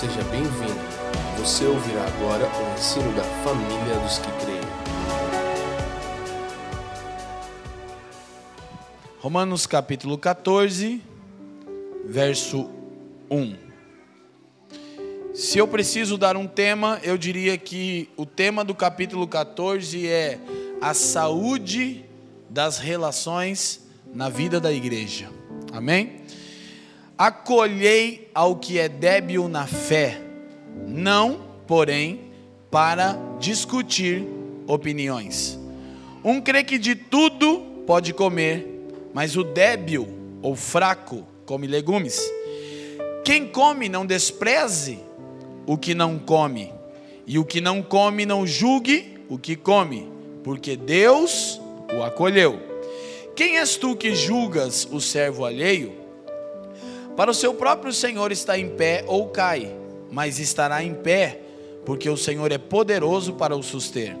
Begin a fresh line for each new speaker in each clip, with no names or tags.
Seja bem-vindo. Você ouvirá agora o ensino da família dos que creem.
Romanos capítulo 14, verso 1. Se eu preciso dar um tema, eu diria que o tema do capítulo 14 é a saúde das relações na vida da igreja. Amém? Acolhei ao que é débil na fé, não, porém, para discutir opiniões. Um crê que de tudo pode comer, mas o débil ou fraco come legumes. Quem come não despreze o que não come, e o que não come não julgue o que come, porque Deus o acolheu. Quem és tu que julgas o servo alheio? Para o seu próprio Senhor está em pé ou cai, mas estará em pé, porque o Senhor é poderoso para o suster.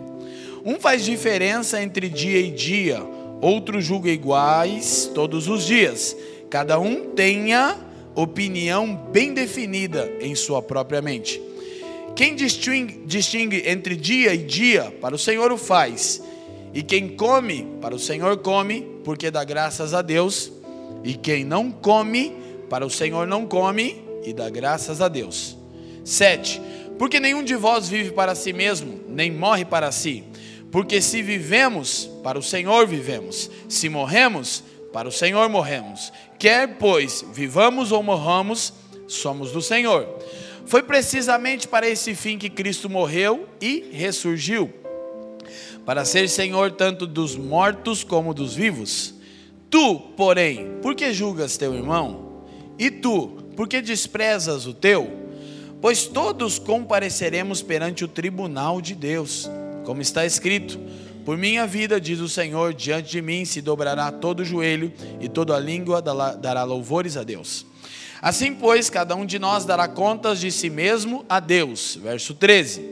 Um faz diferença entre dia e dia, outro julga iguais todos os dias. Cada um tenha opinião bem definida em sua própria mente. Quem distingue, distingue entre dia e dia, para o Senhor o faz. E quem come, para o Senhor come, porque dá graças a Deus. E quem não come, para o Senhor não come, e dá graças a Deus. 7. Porque nenhum de vós vive para si mesmo, nem morre para si. Porque se vivemos, para o Senhor vivemos. Se morremos, para o Senhor morremos. Quer, pois, vivamos ou morramos, somos do Senhor. Foi precisamente para esse fim que Cristo morreu e ressurgiu para ser Senhor tanto dos mortos como dos vivos. Tu, porém, por que julgas teu irmão? E tu, por que desprezas o teu? Pois todos compareceremos perante o tribunal de Deus, como está escrito: Por minha vida, diz o Senhor, diante de mim se dobrará todo o joelho e toda a língua dará louvores a Deus. Assim, pois, cada um de nós dará contas de si mesmo a Deus. Verso 13.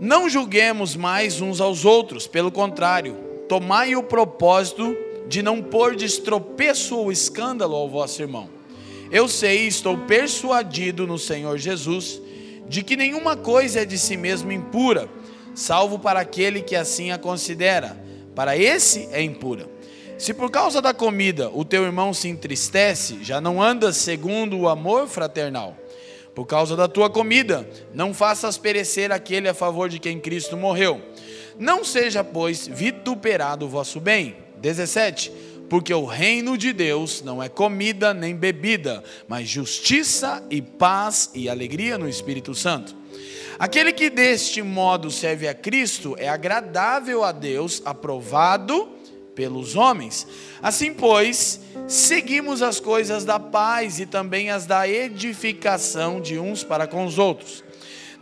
Não julguemos mais uns aos outros, pelo contrário, tomai o propósito de não pôr de estropeço ou escândalo ao vosso irmão. Eu sei e estou persuadido no Senhor Jesus de que nenhuma coisa é de si mesmo impura, salvo para aquele que assim a considera. Para esse é impura. Se por causa da comida o teu irmão se entristece, já não andas segundo o amor fraternal. Por causa da tua comida, não faças perecer aquele a favor de quem Cristo morreu. Não seja, pois, vituperado o vosso bem. 17. Porque o reino de Deus não é comida nem bebida, mas justiça e paz e alegria no Espírito Santo. Aquele que deste modo serve a Cristo é agradável a Deus, aprovado pelos homens. Assim, pois, seguimos as coisas da paz e também as da edificação de uns para com os outros.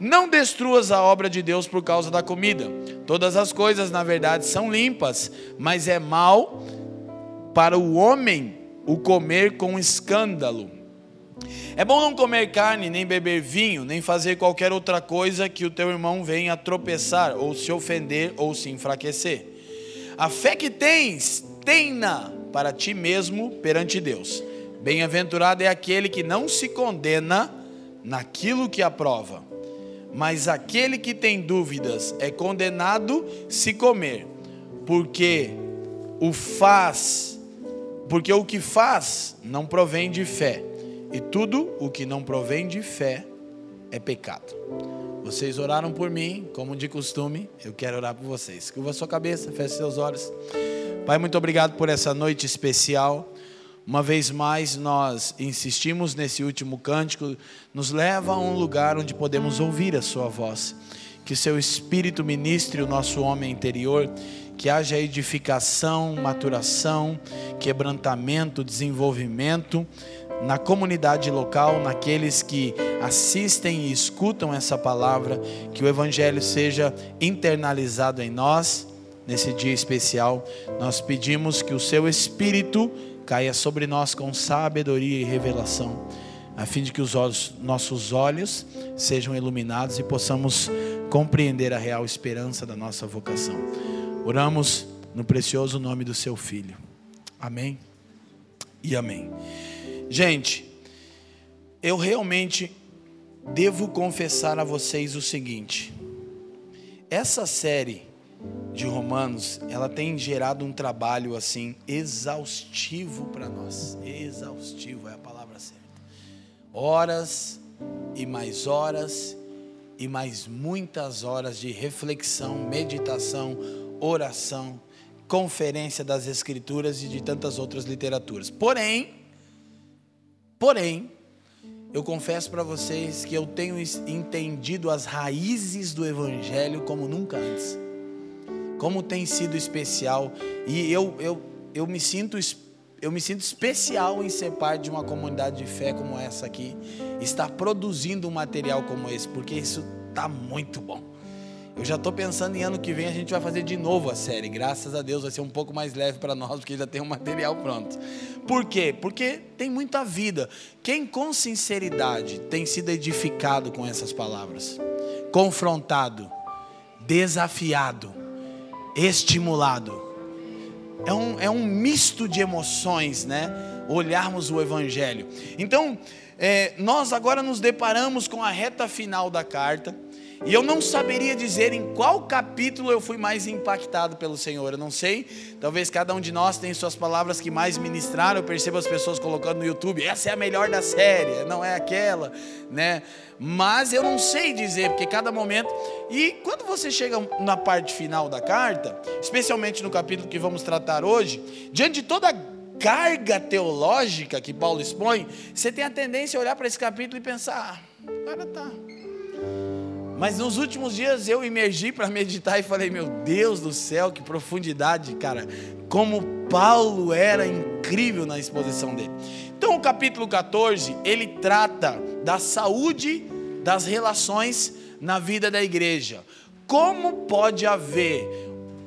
Não destruas a obra de Deus por causa da comida. Todas as coisas, na verdade, são limpas, mas é mal para o homem o comer com escândalo. É bom não comer carne, nem beber vinho, nem fazer qualquer outra coisa que o teu irmão venha tropeçar, ou se ofender, ou se enfraquecer. A fé que tens, tenha para ti mesmo perante Deus. Bem-aventurado é aquele que não se condena naquilo que aprova, mas aquele que tem dúvidas é condenado se comer, porque o faz, porque o que faz não provém de fé, e tudo o que não provém de fé é pecado. Vocês oraram por mim, como de costume, eu quero orar por vocês. Curva sua cabeça, feche seus olhos. Pai, muito obrigado por essa noite especial. Uma vez mais, nós insistimos nesse último cântico, nos leva a um lugar onde podemos ouvir a Sua voz. Que Seu Espírito ministre o nosso homem interior, que haja edificação, maturação, quebrantamento, desenvolvimento na comunidade local, naqueles que assistem e escutam essa palavra, que o Evangelho seja internalizado em nós nesse dia especial, nós pedimos que o seu Espírito caia sobre nós com sabedoria e revelação, a fim de que os olhos, nossos olhos sejam iluminados e possamos compreender a real esperança da nossa vocação. Oramos no precioso nome do seu Filho. Amém e amém. Gente, eu realmente devo confessar a vocês o seguinte: essa série de Romanos, ela tem gerado um trabalho assim exaustivo para nós. Exaustivo é a palavra certa. Horas e mais horas e mais muitas horas de reflexão, meditação, oração, conferência das escrituras e de tantas outras literaturas. Porém, porém, eu confesso para vocês que eu tenho entendido as raízes do evangelho como nunca antes como tem sido especial e eu, eu, eu me sinto eu me sinto especial em ser parte de uma comunidade de fé como essa aqui, estar produzindo um material como esse, porque isso tá muito bom. Eu já estou pensando em ano que vem a gente vai fazer de novo a série. Graças a Deus vai ser um pouco mais leve para nós, porque já tem um material pronto. Por quê? Porque tem muita vida. Quem com sinceridade tem sido edificado com essas palavras, confrontado, desafiado, estimulado. É um, é um misto de emoções, né? Olharmos o Evangelho. Então, é, nós agora nos deparamos com a reta final da carta. E eu não saberia dizer em qual capítulo eu fui mais impactado pelo Senhor. Eu não sei. Talvez cada um de nós tenha suas palavras que mais ministraram. Eu percebo as pessoas colocando no YouTube: essa é a melhor da série, não é aquela, né? Mas eu não sei dizer, porque cada momento. E quando você chega na parte final da carta, especialmente no capítulo que vamos tratar hoje, diante de toda a carga teológica que Paulo expõe, você tem a tendência a olhar para esse capítulo e pensar: ah, cara tá mas nos últimos dias eu emergi para meditar e falei: Meu Deus do céu, que profundidade, cara. Como Paulo era incrível na exposição dele. Então, o capítulo 14, ele trata da saúde das relações na vida da igreja. Como pode haver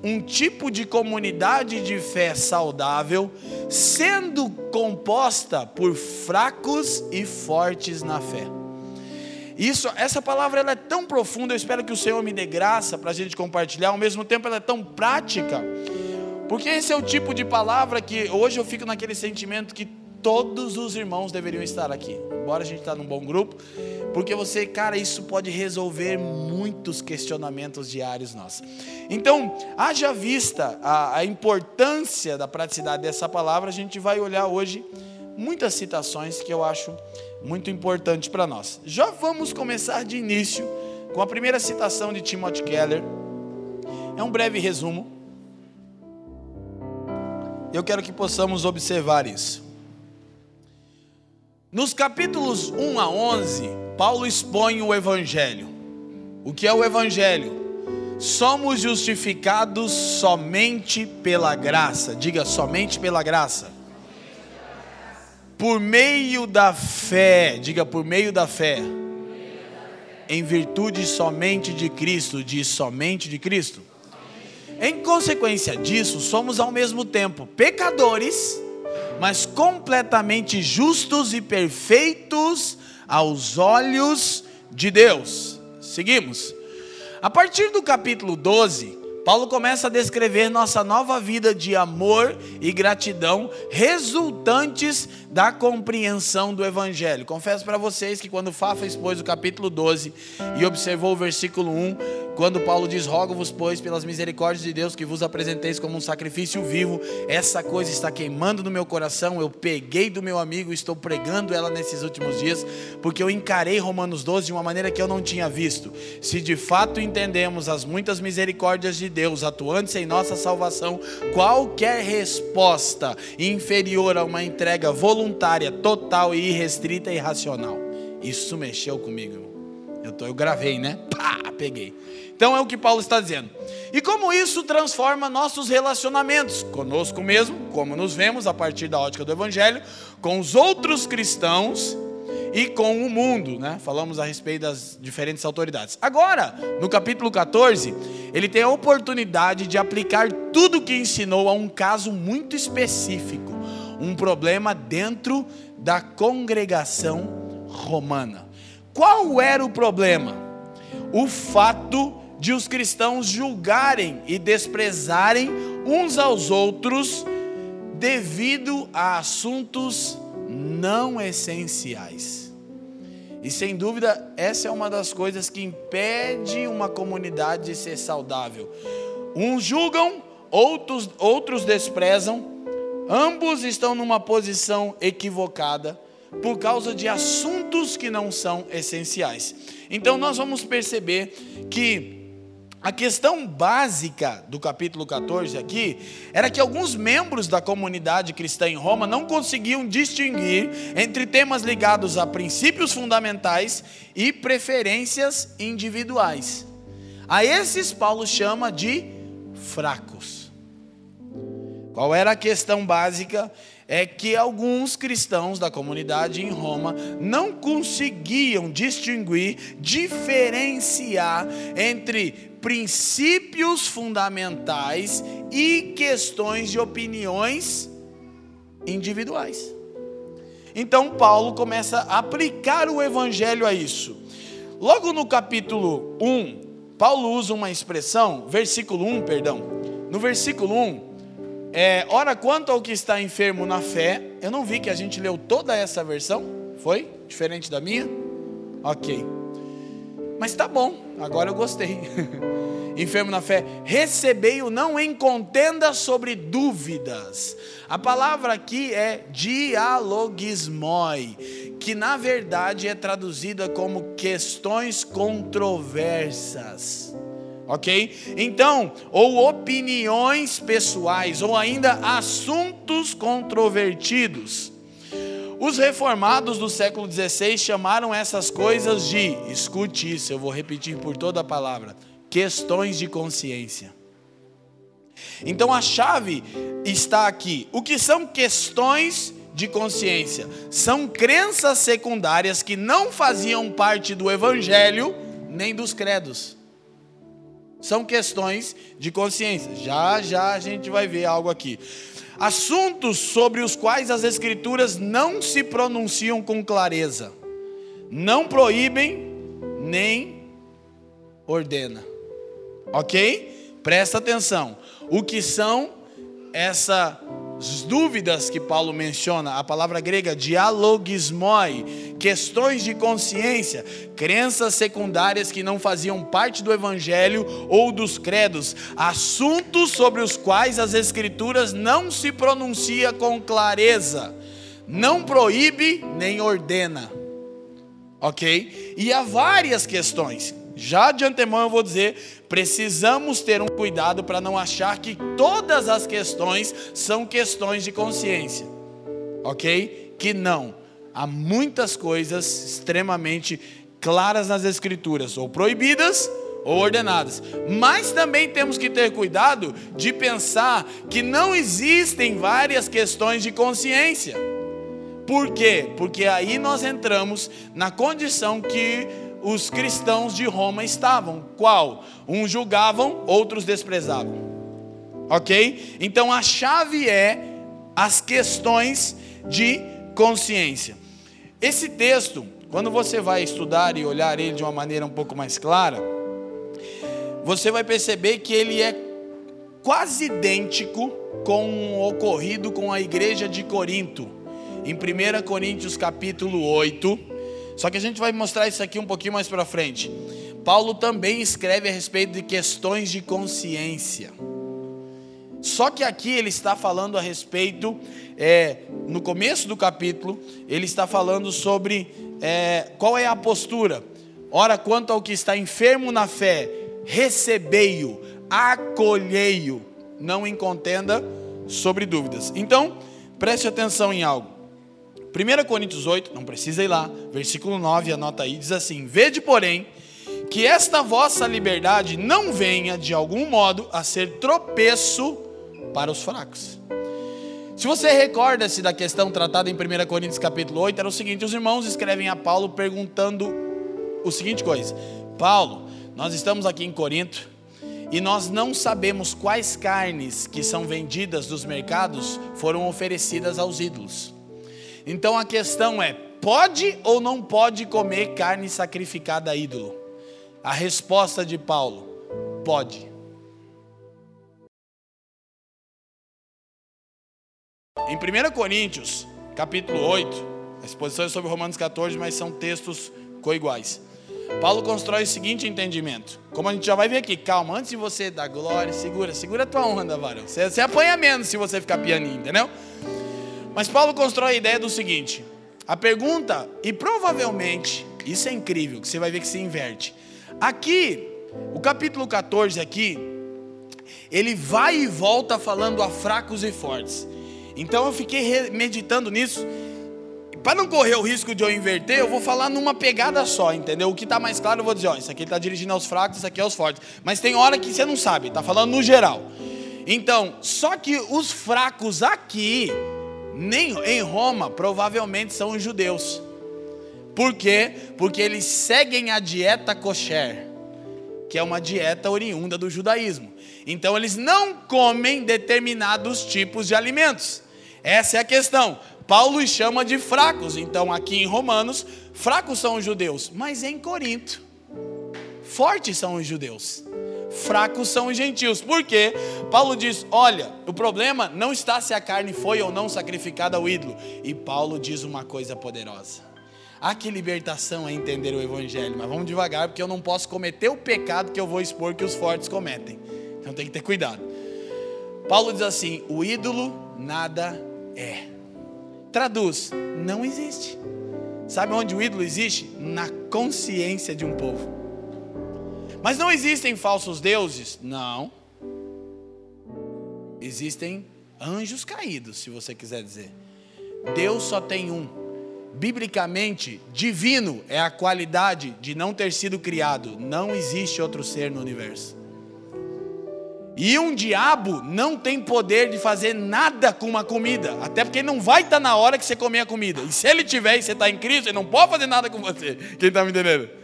um tipo de comunidade de fé saudável sendo composta por fracos e fortes na fé? Isso, essa palavra ela é tão profunda, eu espero que o Senhor me dê graça para a gente compartilhar, ao mesmo tempo ela é tão prática, porque esse é o tipo de palavra que hoje eu fico naquele sentimento que todos os irmãos deveriam estar aqui, embora a gente está num bom grupo, porque você, cara, isso pode resolver muitos questionamentos diários nossos. Então, haja vista a, a importância da praticidade dessa palavra, a gente vai olhar hoje muitas citações que eu acho muito importante para nós. Já vamos começar de início com a primeira citação de Timothy Keller. É um breve resumo. Eu quero que possamos observar isso. Nos capítulos 1 a 11, Paulo expõe o Evangelho. O que é o Evangelho? Somos justificados somente pela graça. Diga somente pela graça por meio da fé, diga por meio da fé, em virtude somente de Cristo, diz somente de Cristo. Em consequência disso, somos ao mesmo tempo pecadores, mas completamente justos e perfeitos aos olhos de Deus. Seguimos. A partir do capítulo 12, Paulo começa a descrever nossa nova vida de amor e gratidão resultantes da compreensão do Evangelho. Confesso para vocês que quando Fafa expôs o capítulo 12 e observou o versículo 1, quando Paulo diz: Rogo-vos, pois, pelas misericórdias de Deus, que vos apresenteis como um sacrifício vivo, essa coisa está queimando no meu coração. Eu peguei do meu amigo estou pregando ela nesses últimos dias, porque eu encarei Romanos 12 de uma maneira que eu não tinha visto. Se de fato entendemos as muitas misericórdias de Deus atuantes em nossa salvação, qualquer resposta inferior a uma entrega voluntária, total e irrestrita e racional. Isso mexeu comigo. Eu, tô, eu gravei, né? Pá, peguei. Então é o que Paulo está dizendo. E como isso transforma nossos relacionamentos conosco mesmo, como nos vemos a partir da ótica do Evangelho, com os outros cristãos e com o mundo, né? Falamos a respeito das diferentes autoridades. Agora, no capítulo 14, ele tem a oportunidade de aplicar tudo o que ensinou a um caso muito específico, um problema dentro da congregação romana. Qual era o problema? O fato de os cristãos julgarem e desprezarem uns aos outros devido a assuntos não essenciais. E sem dúvida, essa é uma das coisas que impede uma comunidade de ser saudável. Uns julgam, outros, outros desprezam, ambos estão numa posição equivocada por causa de assuntos que não são essenciais. Então nós vamos perceber que a questão básica do capítulo 14 aqui era que alguns membros da comunidade cristã em Roma não conseguiam distinguir entre temas ligados a princípios fundamentais e preferências individuais. A esses Paulo chama de fracos. Qual era a questão básica? É que alguns cristãos da comunidade em Roma não conseguiam distinguir, diferenciar entre princípios fundamentais e questões de opiniões individuais. Então Paulo começa a aplicar o evangelho a isso. Logo no capítulo 1, Paulo usa uma expressão, versículo 1, perdão. No versículo 1, é, ora, quanto ao que está enfermo na fé, eu não vi que a gente leu toda essa versão, foi? Diferente da minha? Ok. Mas tá bom, agora eu gostei. enfermo na fé, recebei-o não em contenda sobre dúvidas. A palavra aqui é dialogismoi, que na verdade é traduzida como questões controversas ok? Então, ou opiniões pessoais, ou ainda assuntos controvertidos. Os reformados do século XVI chamaram essas coisas de, escute isso, eu vou repetir por toda a palavra, questões de consciência. Então a chave está aqui. O que são questões de consciência? São crenças secundárias que não faziam parte do evangelho nem dos credos. São questões de consciência. Já já a gente vai ver algo aqui. Assuntos sobre os quais as escrituras não se pronunciam com clareza. Não proíbem nem ordena. OK? Presta atenção. O que são essa as dúvidas que Paulo menciona, a palavra grega dialogismoi, questões de consciência, crenças secundárias que não faziam parte do evangelho ou dos credos, assuntos sobre os quais as escrituras não se pronuncia com clareza, não proíbe nem ordena. OK? E há várias questões já de antemão eu vou dizer, precisamos ter um cuidado para não achar que todas as questões são questões de consciência. OK? Que não. Há muitas coisas extremamente claras nas escrituras, ou proibidas ou ordenadas. Mas também temos que ter cuidado de pensar que não existem várias questões de consciência. Por quê? Porque aí nós entramos na condição que os cristãos de Roma estavam. Qual? Uns julgavam, outros desprezavam. Ok? Então a chave é as questões de consciência. Esse texto, quando você vai estudar e olhar ele de uma maneira um pouco mais clara, você vai perceber que ele é quase idêntico com o ocorrido com a igreja de Corinto. Em 1 Coríntios capítulo 8, só que a gente vai mostrar isso aqui um pouquinho mais para frente. Paulo também escreve a respeito de questões de consciência. Só que aqui ele está falando a respeito, é, no começo do capítulo, ele está falando sobre é, qual é a postura. Ora, quanto ao que está enfermo na fé, recebei-o, acolhei-o, não em contenda sobre dúvidas. Então, preste atenção em algo. 1 Coríntios 8, não precisa ir lá, versículo 9, anota aí, diz assim: Vede, porém, que esta vossa liberdade não venha de algum modo a ser tropeço para os fracos. Se você recorda-se da questão tratada em 1 Coríntios capítulo 8, era o seguinte: os irmãos escrevem a Paulo perguntando o seguinte coisa: Paulo, nós estamos aqui em Corinto e nós não sabemos quais carnes que são vendidas dos mercados foram oferecidas aos ídolos. Então a questão é: pode ou não pode comer carne sacrificada a ídolo? A resposta de Paulo: pode. Em 1 Coríntios, capítulo 8, a exposição é sobre Romanos 14, mas são textos coiguais. Paulo constrói o seguinte entendimento. Como a gente já vai ver aqui, calma, antes de você dar glória, segura, segura a tua onda, varão. Você, você apanha menos se você ficar pianinho, entendeu? Mas Paulo constrói a ideia do seguinte: a pergunta, e provavelmente, isso é incrível, que você vai ver que se inverte. Aqui, o capítulo 14 aqui, ele vai e volta falando a fracos e fortes. Então eu fiquei meditando nisso. Para não correr o risco de eu inverter, eu vou falar numa pegada só, entendeu? O que está mais claro, eu vou dizer, ó, isso aqui está dirigindo aos fracos, isso aqui é aos fortes. Mas tem hora que você não sabe, está falando no geral. Então, só que os fracos aqui, nem em Roma, provavelmente são os judeus. Por quê? Porque eles seguem a dieta kosher, que é uma dieta oriunda do judaísmo. Então eles não comem determinados tipos de alimentos. Essa é a questão. Paulo os chama de fracos. Então aqui em Romanos, fracos são os judeus, mas em Corinto, fortes são os judeus. Fracos são os gentios. Por quê? Paulo diz: olha, o problema não está se a carne foi ou não sacrificada ao ídolo. E Paulo diz uma coisa poderosa. Ah, que libertação é entender o Evangelho, mas vamos devagar, porque eu não posso cometer o pecado que eu vou expor que os fortes cometem. Então tem que ter cuidado. Paulo diz assim: o ídolo nada é. Traduz: não existe. Sabe onde o ídolo existe? Na consciência de um povo. Mas não existem falsos deuses? Não. Existem anjos caídos, se você quiser dizer. Deus só tem um. Biblicamente, divino é a qualidade de não ter sido criado. Não existe outro ser no universo. E um diabo não tem poder de fazer nada com uma comida, até porque não vai estar na hora que você comer a comida. E se ele tiver e você está em Cristo, ele não pode fazer nada com você. Quem está me entendendo?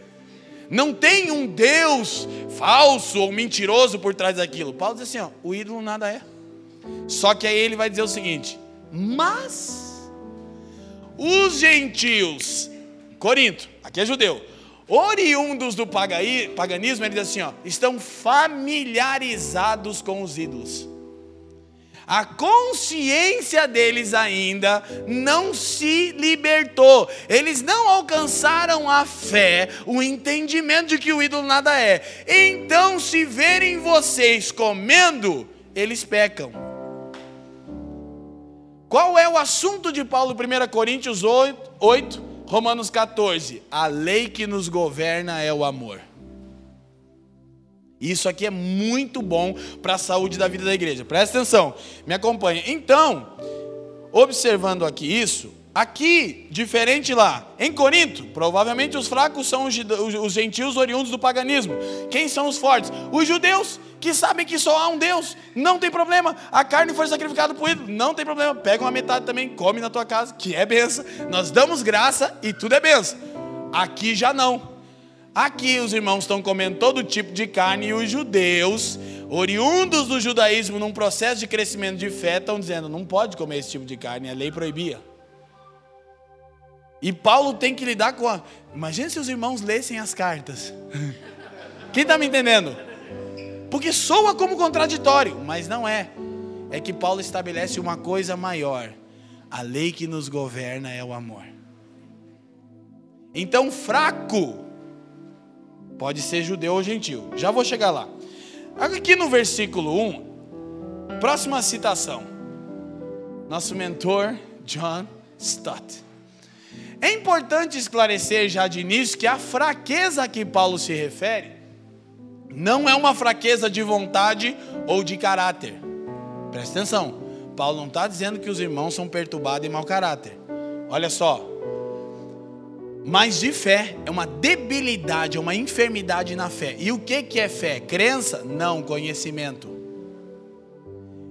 Não tem um Deus falso ou mentiroso por trás daquilo. Paulo diz assim: ó, o ídolo nada é. Só que aí ele vai dizer o seguinte: mas os gentios, Corinto, aqui é judeu, oriundos do paganismo, ele diz assim: ó, estão familiarizados com os ídolos. A consciência deles ainda não se libertou. Eles não alcançaram a fé, o entendimento de que o ídolo nada é. Então, se verem vocês comendo, eles pecam. Qual é o assunto de Paulo, 1 Coríntios 8, 8 Romanos 14: a lei que nos governa é o amor. Isso aqui é muito bom para a saúde da vida da igreja. Presta atenção, me acompanha. Então, observando aqui isso, aqui, diferente lá, em Corinto, provavelmente os fracos são os gentios oriundos do paganismo. Quem são os fortes? Os judeus, que sabem que só há um Deus, não tem problema. A carne foi sacrificada por ídolo, não tem problema. Pega uma metade também, come na tua casa, que é benção. Nós damos graça e tudo é benção. Aqui já não. Aqui os irmãos estão comendo todo tipo de carne e os judeus, oriundos do judaísmo, num processo de crescimento de fé, estão dizendo: não pode comer esse tipo de carne, a lei proibia. E Paulo tem que lidar com a. Imagina se os irmãos lessem as cartas. Quem está me entendendo? Porque soa como contraditório, mas não é. É que Paulo estabelece uma coisa maior: a lei que nos governa é o amor. Então, fraco Pode ser judeu ou gentil. Já vou chegar lá. Aqui no versículo 1, próxima citação. Nosso mentor, John Stott. É importante esclarecer já de início que a fraqueza a que Paulo se refere não é uma fraqueza de vontade ou de caráter. Presta atenção. Paulo não está dizendo que os irmãos são perturbados e mau caráter. Olha só, mas de fé é uma debilidade, é uma enfermidade na fé. E o que, que é fé? Crença? Não, conhecimento.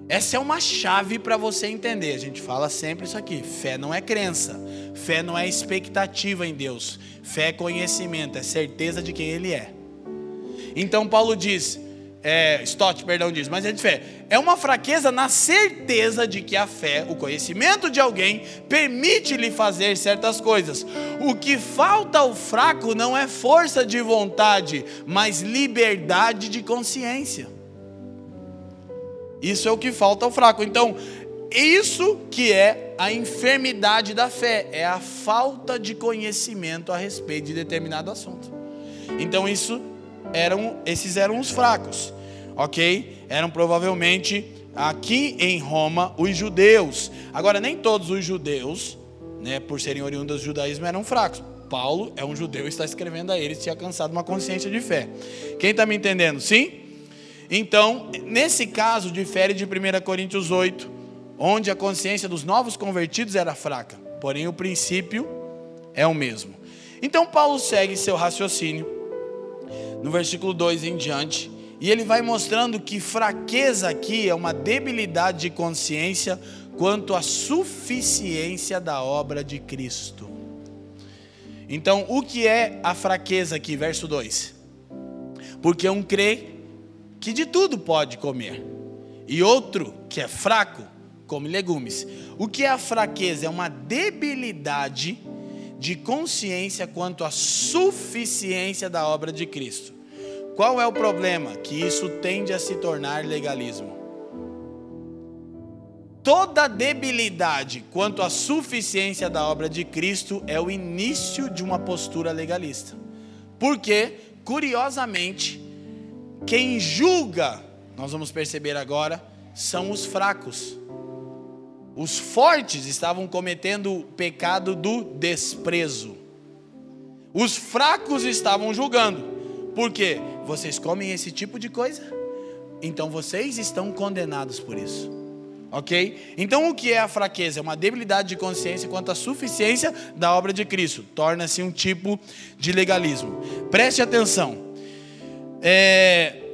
Essa é uma chave para você entender. A gente fala sempre isso aqui: fé não é crença, fé não é expectativa em Deus, fé é conhecimento, é certeza de quem Ele é. Então Paulo diz: é, Stott, perdão, diz, mas é de fé. É uma fraqueza na certeza de que a fé, o conhecimento de alguém, permite-lhe fazer certas coisas. O que falta ao fraco não é força de vontade, mas liberdade de consciência. Isso é o que falta ao fraco. Então, isso que é a enfermidade da fé, é a falta de conhecimento a respeito de determinado assunto. Então isso eram, esses eram os fracos, ok? Eram provavelmente aqui em Roma os judeus. Agora nem todos os judeus, né, por serem oriundos do judaísmo, eram fracos. Paulo é um judeu e está escrevendo a eles tinha alcançado uma consciência de fé. Quem está me entendendo? Sim? Então, nesse caso, difere de 1 Coríntios 8, onde a consciência dos novos convertidos era fraca, porém o princípio é o mesmo. Então, Paulo segue seu raciocínio no versículo 2 em diante, e ele vai mostrando que fraqueza aqui é uma debilidade de consciência quanto à suficiência da obra de Cristo. Então, o que é a fraqueza aqui, verso 2? Porque um crê que de tudo pode comer, e outro que é fraco come legumes. O que é a fraqueza? É uma debilidade de consciência quanto à suficiência da obra de Cristo. Qual é o problema? Que isso tende a se tornar legalismo. Toda debilidade quanto à suficiência da obra de Cristo é o início de uma postura legalista. Porque, curiosamente, quem julga, nós vamos perceber agora, são os fracos. Os fortes estavam cometendo o pecado do desprezo. Os fracos estavam julgando. Por quê? Vocês comem esse tipo de coisa? Então vocês estão condenados por isso. Ok? Então o que é a fraqueza? É uma debilidade de consciência quanto à suficiência da obra de Cristo. Torna-se um tipo de legalismo. Preste atenção. É,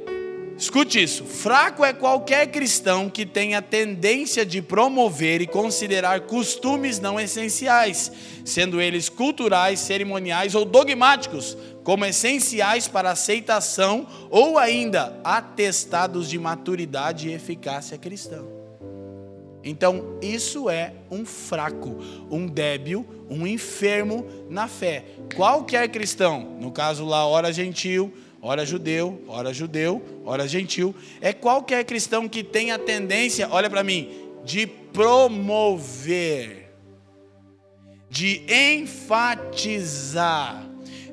escute isso: fraco é qualquer cristão que tenha tendência de promover e considerar costumes não essenciais, sendo eles culturais, cerimoniais ou dogmáticos, como essenciais para aceitação ou ainda atestados de maturidade e eficácia cristã. Então, isso é um fraco, um débil, um enfermo na fé. Qualquer cristão, no caso lá, ora gentil, ora judeu, ora judeu, ora gentil, é qualquer cristão que tem a tendência, olha para mim, de promover, de enfatizar,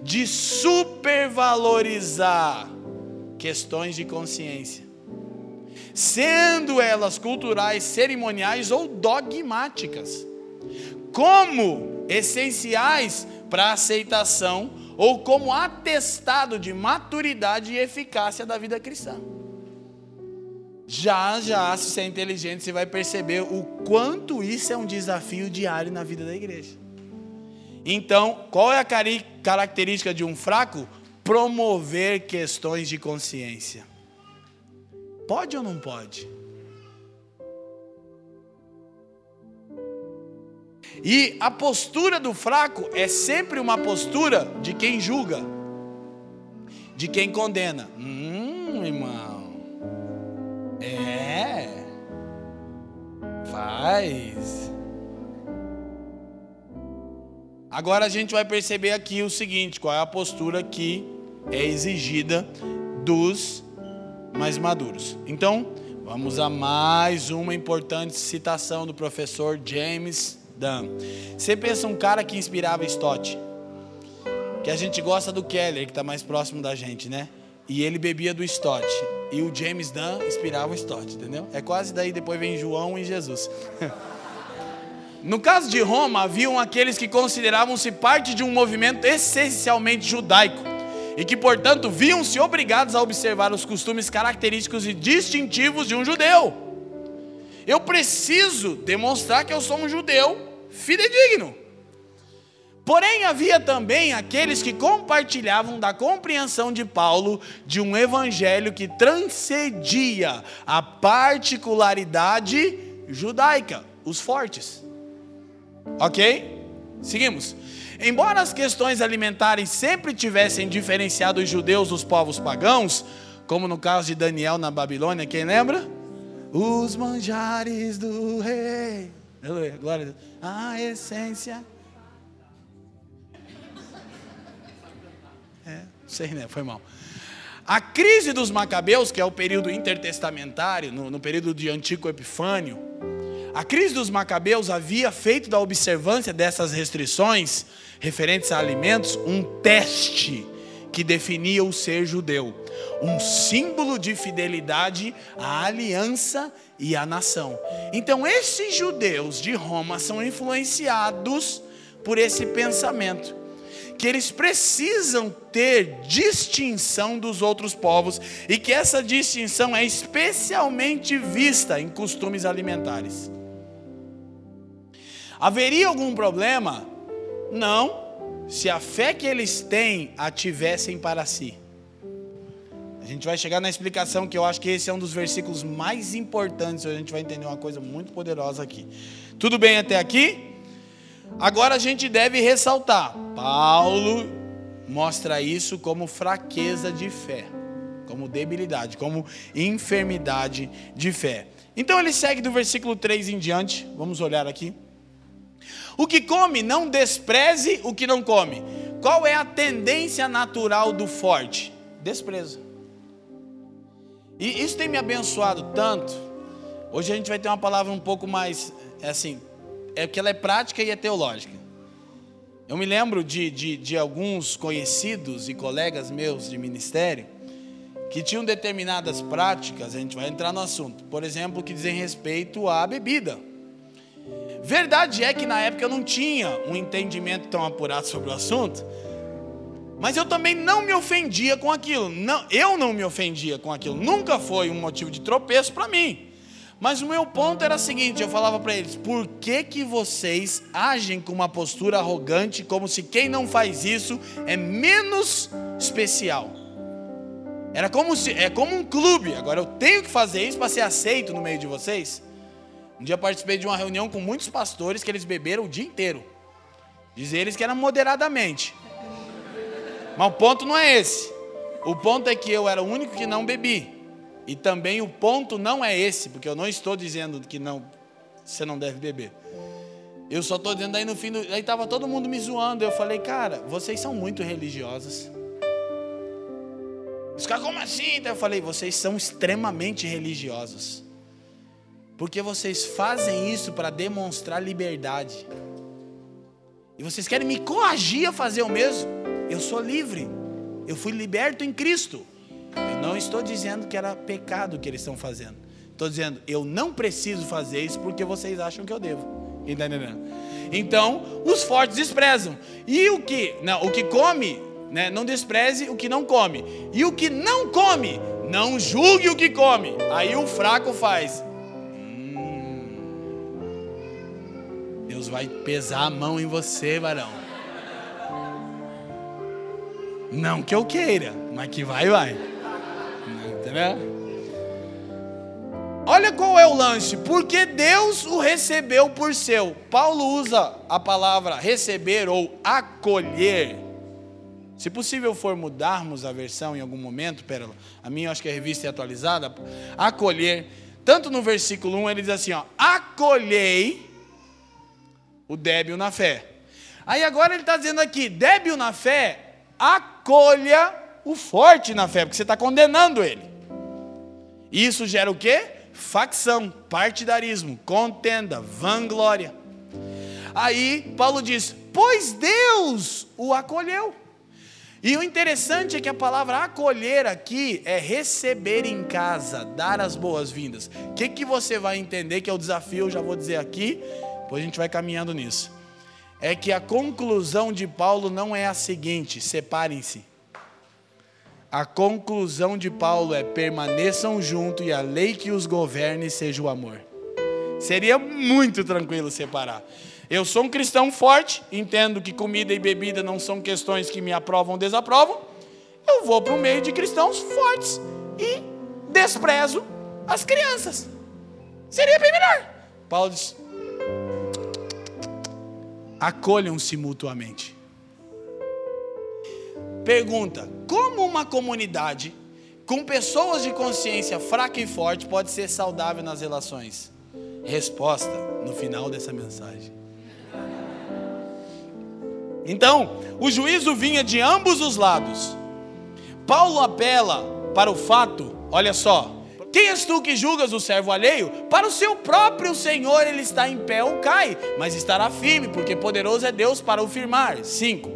de supervalorizar questões de consciência, sendo elas culturais, cerimoniais ou dogmáticas, como essenciais para a aceitação ou como atestado de maturidade e eficácia da vida cristã. Já, já, se você é inteligente, você vai perceber o quanto isso é um desafio diário na vida da igreja. Então, qual é a característica de um fraco? Promover questões de consciência. Pode ou não pode? E a postura do fraco é sempre uma postura de quem julga, de quem condena. Hum, irmão. É. Faz. Agora a gente vai perceber aqui o seguinte: qual é a postura que é exigida dos mais maduros. Então, vamos a mais uma importante citação do professor James Dan. Você pensa um cara que inspirava Stott, que a gente gosta do Keller, que está mais próximo da gente, né? E ele bebia do Stott. E o James Dan inspirava o Stott, entendeu? É quase daí, depois vem João e Jesus. No caso de Roma, haviam aqueles que consideravam-se parte de um movimento essencialmente judaico e que, portanto, viam-se obrigados a observar os costumes característicos e distintivos de um judeu. Eu preciso demonstrar que eu sou um judeu fidedigno. Porém, havia também aqueles que compartilhavam da compreensão de Paulo de um evangelho que transcendia a particularidade judaica, os fortes. Ok? Seguimos. Embora as questões alimentares sempre tivessem diferenciado os judeus dos povos pagãos, como no caso de Daniel na Babilônia, quem lembra? Os manjares do rei. Aleluia, glória a Deus. A essência. É, sei, né? Foi mal. A crise dos Macabeus, que é o período intertestamentário, no, no período de Antigo Epifânio, A crise dos macabeus havia feito da observância dessas restrições referentes a alimentos um teste que definia o ser judeu, um símbolo de fidelidade à aliança e à nação. Então, esses judeus de Roma são influenciados por esse pensamento que eles precisam ter distinção dos outros povos e que essa distinção é especialmente vista em costumes alimentares. Haveria algum problema? Não, se a fé que eles têm a tivessem para si. A gente vai chegar na explicação que eu acho que esse é um dos versículos mais importantes, a gente vai entender uma coisa muito poderosa aqui. Tudo bem até aqui? Agora a gente deve ressaltar: Paulo mostra isso como fraqueza de fé, como debilidade, como enfermidade de fé. Então ele segue do versículo 3 em diante, vamos olhar aqui. O que come, não despreze o que não come. Qual é a tendência natural do forte? Desprezo. E isso tem me abençoado tanto. Hoje a gente vai ter uma palavra um pouco mais, é assim, é que ela é prática e é teológica. Eu me lembro de, de, de alguns conhecidos e colegas meus de ministério que tinham determinadas práticas, a gente vai entrar no assunto, por exemplo, que dizem respeito à bebida. Verdade é que na época eu não tinha um entendimento tão apurado sobre o assunto, mas eu também não me ofendia com aquilo. Não, eu não me ofendia com aquilo. Nunca foi um motivo de tropeço para mim. Mas o meu ponto era o seguinte, eu falava para eles: "Por que que vocês agem com uma postura arrogante, como se quem não faz isso é menos especial?" Era como se é como um clube. Agora eu tenho que fazer isso para ser aceito no meio de vocês. Um dia participei de uma reunião com muitos pastores que eles beberam o dia inteiro. Diz eles que era moderadamente. Mas o ponto não é esse. O ponto é que eu era o único que não bebi. E também o ponto não é esse, porque eu não estou dizendo que não, você não deve beber. Eu só estou dizendo aí no fim, do, aí estava todo mundo me zoando. Eu falei, cara, vocês são muito religiosos. Os caras, como assim? Então eu falei, vocês são extremamente religiosos. Porque vocês fazem isso para demonstrar liberdade. E vocês querem me coagir a fazer o mesmo? Eu sou livre. Eu fui liberto em Cristo. Eu não estou dizendo que era pecado o que eles estão fazendo. Estou dizendo, eu não preciso fazer isso porque vocês acham que eu devo. Está entendendo? Então, os fortes desprezam. E o que, não, o que come, né, não despreze o que não come. E o que não come, não julgue o que come. Aí o fraco faz. Deus vai pesar a mão em você, varão. Não que eu queira, mas que vai, vai. Entendeu? Olha qual é o lance, porque Deus o recebeu por seu. Paulo usa a palavra receber ou acolher. Se possível for mudarmos a versão em algum momento, pera, a minha acho que a revista é atualizada, acolher. Tanto no versículo 1 ele diz assim, ó, acolhei o débil na fé. Aí agora ele está dizendo aqui, débil na fé, acolha o forte na fé, porque você está condenando ele. Isso gera o quê? Facção, partidarismo, contenda, vanglória. Aí Paulo diz: Pois Deus o acolheu. E o interessante é que a palavra acolher aqui é receber em casa, dar as boas-vindas. O que, que você vai entender que é o desafio, eu já vou dizer aqui, depois a gente vai caminhando nisso. É que a conclusão de Paulo não é a seguinte: separem-se. A conclusão de Paulo é: permaneçam juntos e a lei que os governe seja o amor. Seria muito tranquilo separar. Eu sou um cristão forte, entendo que comida e bebida não são questões que me aprovam ou desaprovam. Eu vou para o meio de cristãos fortes e desprezo as crianças. Seria bem melhor. Paulo diz: acolham-se mutuamente. Pergunta: como uma comunidade com pessoas de consciência fraca e forte pode ser saudável nas relações? Resposta no final dessa mensagem. Então, o juízo vinha de ambos os lados. Paulo apela para o fato, olha só, Quem és tu que julgas o servo alheio? Para o seu próprio Senhor ele está em pé ou cai, mas estará firme, porque poderoso é Deus para o firmar. 5.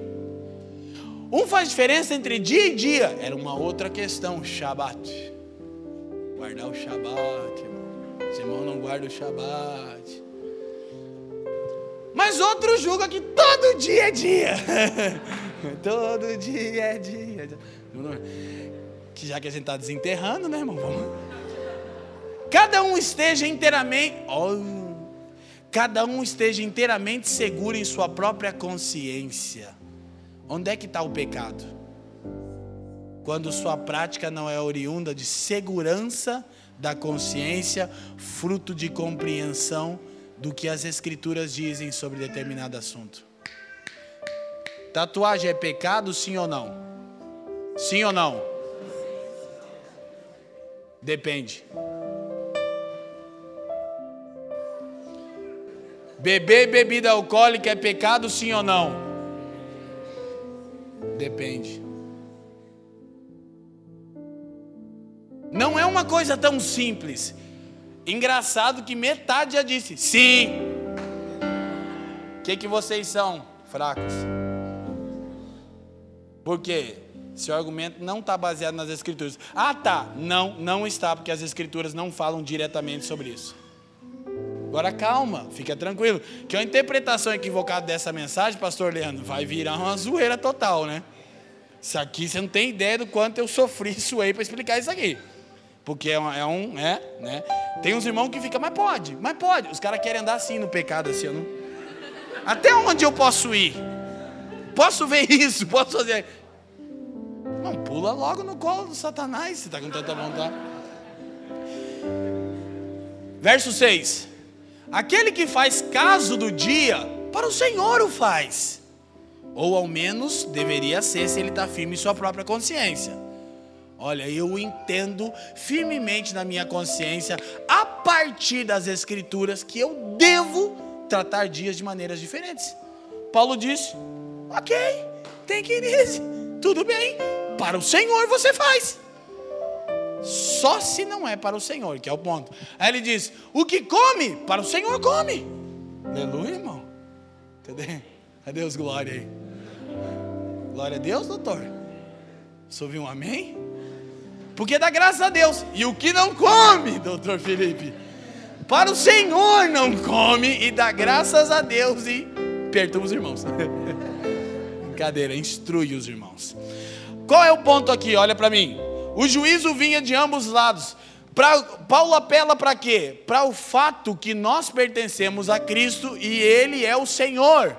Um faz diferença entre dia e dia. Era uma outra questão, Shabat. Guardar o Shabat, irmão. Os irmãos não guardam o Shabat. Mas outro julga que todo dia é dia. todo dia é dia. Que já que a gente está desenterrando, né, irmão? Vamos cada um esteja inteiramente, oh, cada um esteja inteiramente seguro em sua própria consciência. Onde é que está o pecado? Quando sua prática não é oriunda de segurança da consciência, fruto de compreensão do que as escrituras dizem sobre determinado assunto. Tatuagem é pecado, sim ou não? Sim ou não? Depende. Beber bebida alcoólica é pecado, sim ou não? Depende. Não é uma coisa tão simples. Engraçado que metade já disse sim. O que, que vocês são? Fracos. Por quê? Seu argumento não está baseado nas escrituras. Ah, tá. Não, não está, porque as escrituras não falam diretamente sobre isso. Agora calma, fica tranquilo. Que a interpretação equivocada dessa mensagem, pastor Leandro, vai virar uma zoeira total, né? Isso aqui você não tem ideia do quanto eu sofri isso aí para explicar isso aqui. Porque é um, é um é, né? Tem uns irmãos que ficam, mas pode, mas pode. Os caras querem andar assim no pecado, assim, não... Até onde eu posso ir? Posso ver isso? Posso fazer. Não, pula logo no colo do Satanás, se está com tanta vontade. Verso 6. Aquele que faz caso do dia, para o Senhor o faz. Ou ao menos deveria ser se ele está firme em sua própria consciência. Olha, eu entendo firmemente na minha consciência, a partir das Escrituras, que eu devo tratar dias de maneiras diferentes. Paulo disse: Ok, tem que ir tudo bem, para o Senhor você faz. Só se não é para o Senhor, que é o ponto. Aí ele diz: O que come, para o Senhor come. Aleluia, irmão. Entendeu? A Deus glória aí. Glória a Deus, doutor. Ouviu um amém? Porque dá graças a Deus. E o que não come, doutor Felipe? Para o Senhor não come e dá graças a Deus e perturba os irmãos. Brincadeira, instrui os irmãos. Qual é o ponto aqui? Olha para mim. O juízo vinha de ambos os lados. Pra, Paulo apela para quê? Para o fato que nós pertencemos a Cristo e Ele é o Senhor.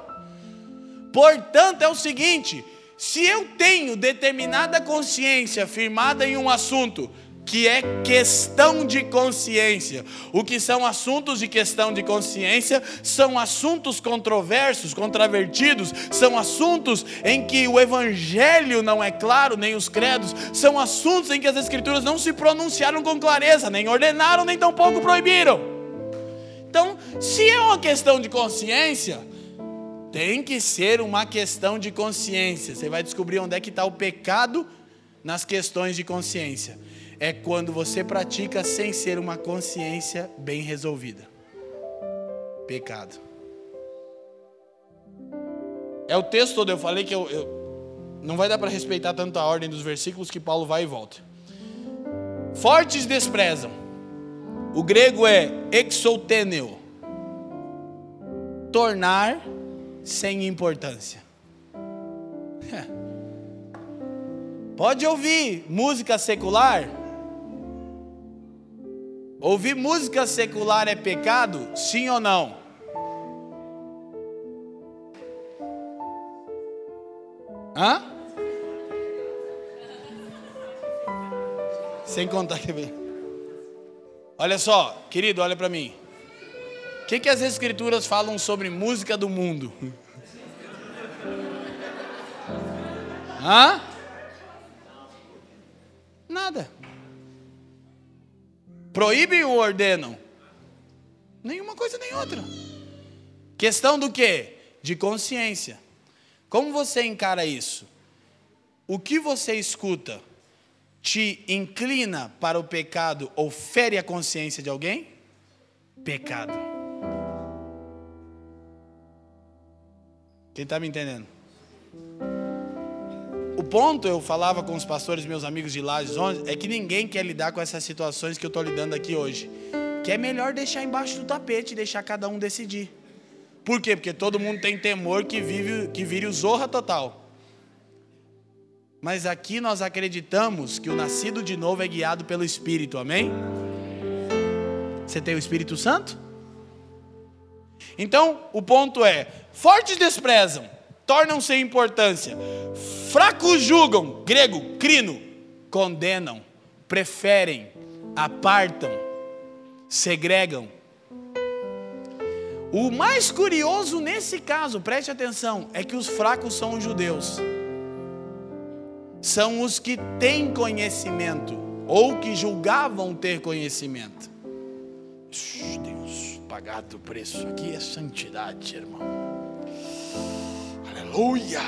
Portanto, é o seguinte: se eu tenho determinada consciência firmada em um assunto, que é questão de consciência. O que são assuntos de questão de consciência são assuntos controversos, contravertidos, são assuntos em que o evangelho não é claro, nem os credos, são assuntos em que as escrituras não se pronunciaram com clareza, nem ordenaram, nem tampouco proibiram. Então, se é uma questão de consciência, tem que ser uma questão de consciência. Você vai descobrir onde é que está o pecado nas questões de consciência é quando você pratica sem ser uma consciência bem resolvida. Pecado. É o texto todo, eu falei que eu, eu não vai dar para respeitar tanto a ordem dos versículos que Paulo vai e volta. Fortes desprezam. O grego é exouteneo. Tornar sem importância. Pode ouvir música secular, Ouvir música secular é pecado? Sim ou não? Hã? Sem contar que. Olha só, querido, olha para mim. O que, que as escrituras falam sobre música do mundo? Hã? Nada. Proíbem ou ordenam? Nenhuma coisa nem outra. Questão do quê? De consciência. Como você encara isso? O que você escuta te inclina para o pecado ou fere a consciência de alguém? Pecado. Quem está me entendendo? O ponto, eu falava com os pastores, meus amigos de 11, é que ninguém quer lidar com essas situações que eu estou lidando aqui hoje. Que é melhor deixar embaixo do tapete deixar cada um decidir. Por quê? Porque todo mundo tem temor que, vive, que vire o zorra total. Mas aqui nós acreditamos que o nascido de novo é guiado pelo Espírito, amém? Você tem o Espírito Santo? Então, o ponto é: fortes desprezam, tornam sem importância, fracos julgam, grego, crino, condenam, preferem, apartam, segregam. O mais curioso nesse caso, preste atenção, é que os fracos são os judeus são os que têm conhecimento ou que julgavam ter conhecimento. Deus, pagado o preço aqui é santidade, irmão. Aleluia!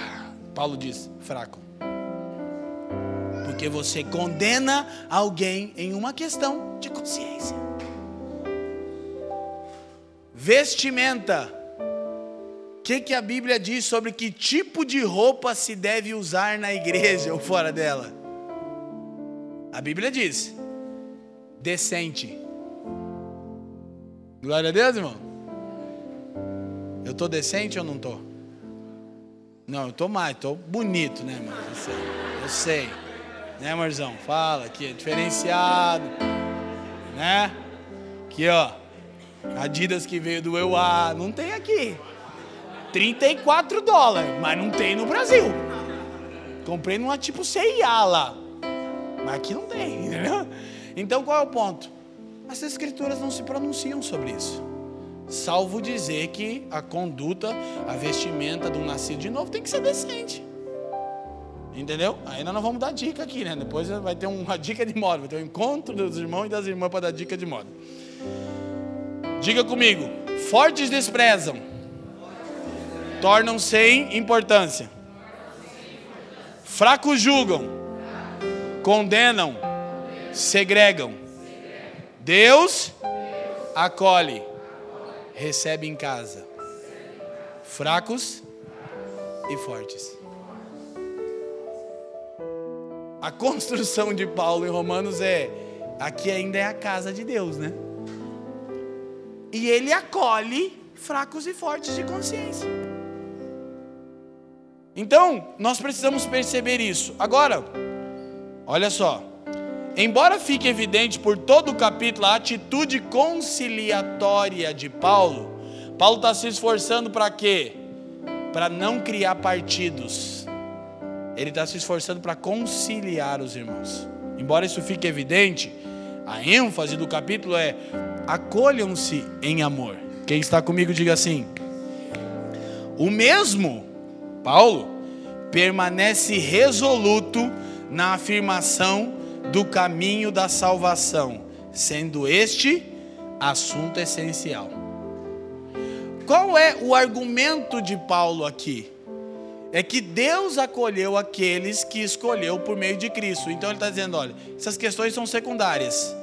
Paulo diz: fraco. Porque você condena alguém em uma questão de consciência. Vestimenta que, que a Bíblia diz sobre que tipo de roupa se deve usar na igreja ou fora dela? A Bíblia diz: decente. Glória a Deus, irmão. Eu estou decente ou não estou? Não, eu estou mais, estou bonito, né, irmão? Eu sei, eu sei. Né, amorzão? Fala aqui, é diferenciado. Né? Aqui, ó. Adidas que veio do EUA, não tem aqui. 34 dólares, mas não tem no Brasil. Comprei numa tipo CIA lá. Mas aqui não tem, entendeu? Então qual é o ponto? As escrituras não se pronunciam sobre isso. Salvo dizer que a conduta, a vestimenta do nascido de novo tem que ser decente. Entendeu? Ainda não vamos dar dica aqui, né? Depois vai ter uma dica de moda, vai ter um encontro dos irmãos e das irmãs para dar dica de moda. Diga comigo: fortes desprezam tornam sem importância. Fracos julgam, condenam, segregam. Deus acolhe, recebe em casa. Fracos e fortes. A construção de Paulo em Romanos é: aqui ainda é a casa de Deus, né? E ele acolhe fracos e fortes de consciência. Então, nós precisamos perceber isso. Agora, olha só. Embora fique evidente por todo o capítulo a atitude conciliatória de Paulo, Paulo está se esforçando para quê? Para não criar partidos. Ele está se esforçando para conciliar os irmãos. Embora isso fique evidente, a ênfase do capítulo é: acolham-se em amor. Quem está comigo, diga assim. O mesmo Paulo, permanece resoluto na afirmação do caminho da salvação, sendo este assunto essencial. Qual é o argumento de Paulo aqui? É que Deus acolheu aqueles que escolheu por meio de Cristo. Então ele está dizendo: olha, essas questões são secundárias.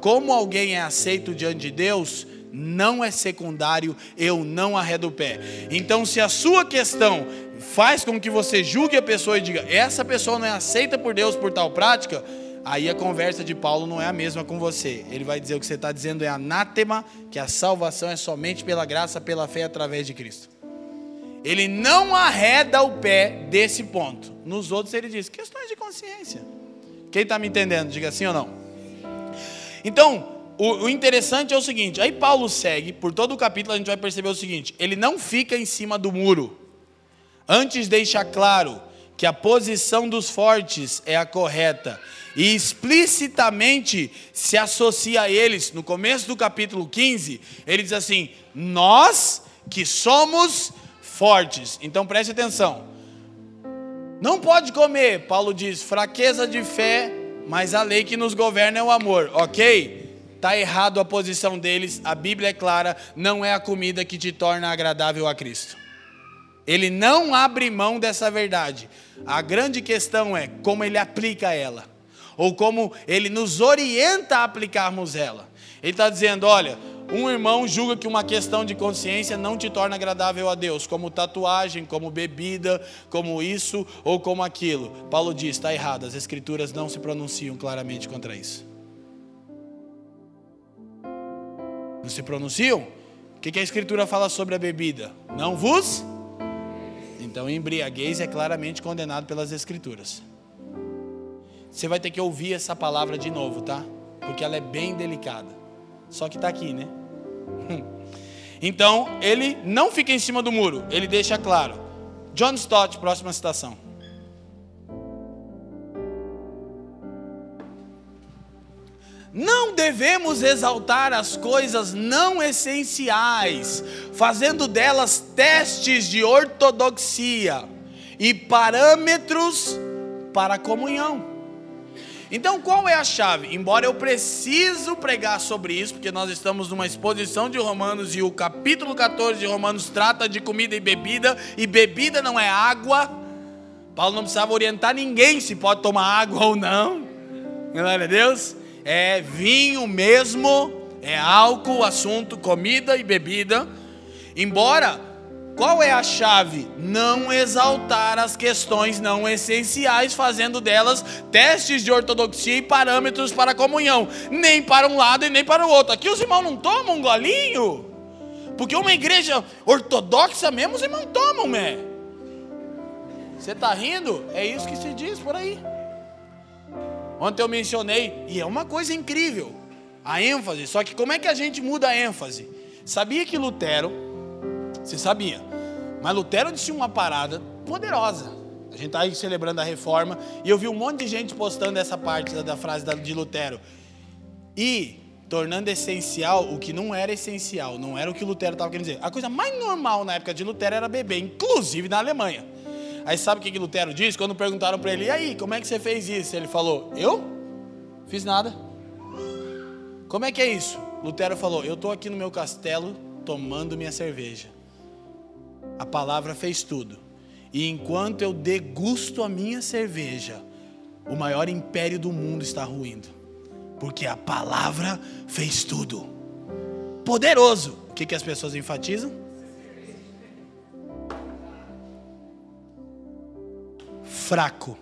Como alguém é aceito diante de Deus, não é secundário, eu não arredo o pé. Então, se a sua questão faz com que você julgue a pessoa e diga, essa pessoa não é aceita por Deus por tal prática, aí a conversa de Paulo não é a mesma com você. Ele vai dizer o que você está dizendo é anátema, que a salvação é somente pela graça, pela fé através de Cristo. Ele não arreda o pé desse ponto. Nos outros ele diz, questões de consciência. Quem está me entendendo? Diga sim ou não. Então, o, interessante é o seguinte: aí Paulo segue, por todo o capítulo a gente vai perceber o seguinte: ele não fica em cima do muro. Antes deixa claro que a posição dos fortes é a correta e explicitamente se associa a eles. No começo do capítulo 15, ele diz assim: Nós que somos fortes. Então preste atenção. Não pode comer, Paulo diz, fraqueza de fé, mas a lei que nos governa é o amor, ok? Está errado a posição deles, a Bíblia é clara, não é a comida que te torna agradável a Cristo. Ele não abre mão dessa verdade. A grande questão é como ele aplica ela. ou como ele nos orienta a aplicarmos ela. Ele está dizendo: olha, um irmão julga que uma questão de consciência não te torna agradável a Deus, como tatuagem, como bebida, como isso ou como aquilo. Paulo diz: está errado, as Escrituras não se pronunciam claramente contra isso. Não se pronunciam? O que a Escritura fala sobre a bebida? Não vos? Então, embriaguez é claramente condenado pelas Escrituras. Você vai ter que ouvir essa palavra de novo, tá? Porque ela é bem delicada. Só que está aqui, né? Então, ele não fica em cima do muro, ele deixa claro. John Stott, próxima citação. Não devemos exaltar as coisas não essenciais, fazendo delas testes de ortodoxia e parâmetros para a comunhão. Então, qual é a chave? Embora eu preciso pregar sobre isso, porque nós estamos numa exposição de Romanos e o capítulo 14 de Romanos trata de comida e bebida, e bebida não é água. Paulo não precisava orientar ninguém se pode tomar água ou não. Glória a Deus é vinho mesmo, é álcool, assunto, comida e bebida. Embora, qual é a chave? Não exaltar as questões não essenciais, fazendo delas testes de ortodoxia e parâmetros para a comunhão, nem para um lado e nem para o outro. Aqui os irmãos não tomam um golinho, porque uma igreja ortodoxa mesmo os irmãos tomam, né? Você está rindo? É isso que se diz por aí. Ontem eu mencionei, e é uma coisa incrível, a ênfase. Só que como é que a gente muda a ênfase? Sabia que Lutero, você sabia, mas Lutero disse uma parada poderosa. A gente está celebrando a reforma, e eu vi um monte de gente postando essa parte da, da frase de Lutero. E tornando essencial o que não era essencial, não era o que Lutero estava querendo dizer. A coisa mais normal na época de Lutero era beber, inclusive na Alemanha. Aí sabe o que, que Lutero disse? Quando perguntaram para ele, e aí, como é que você fez isso? Ele falou, eu? Fiz nada. Como é que é isso? Lutero falou, eu estou aqui no meu castelo tomando minha cerveja. A palavra fez tudo. E enquanto eu degusto a minha cerveja, o maior império do mundo está ruindo. Porque a palavra fez tudo. Poderoso. O que, que as pessoas enfatizam? Fraco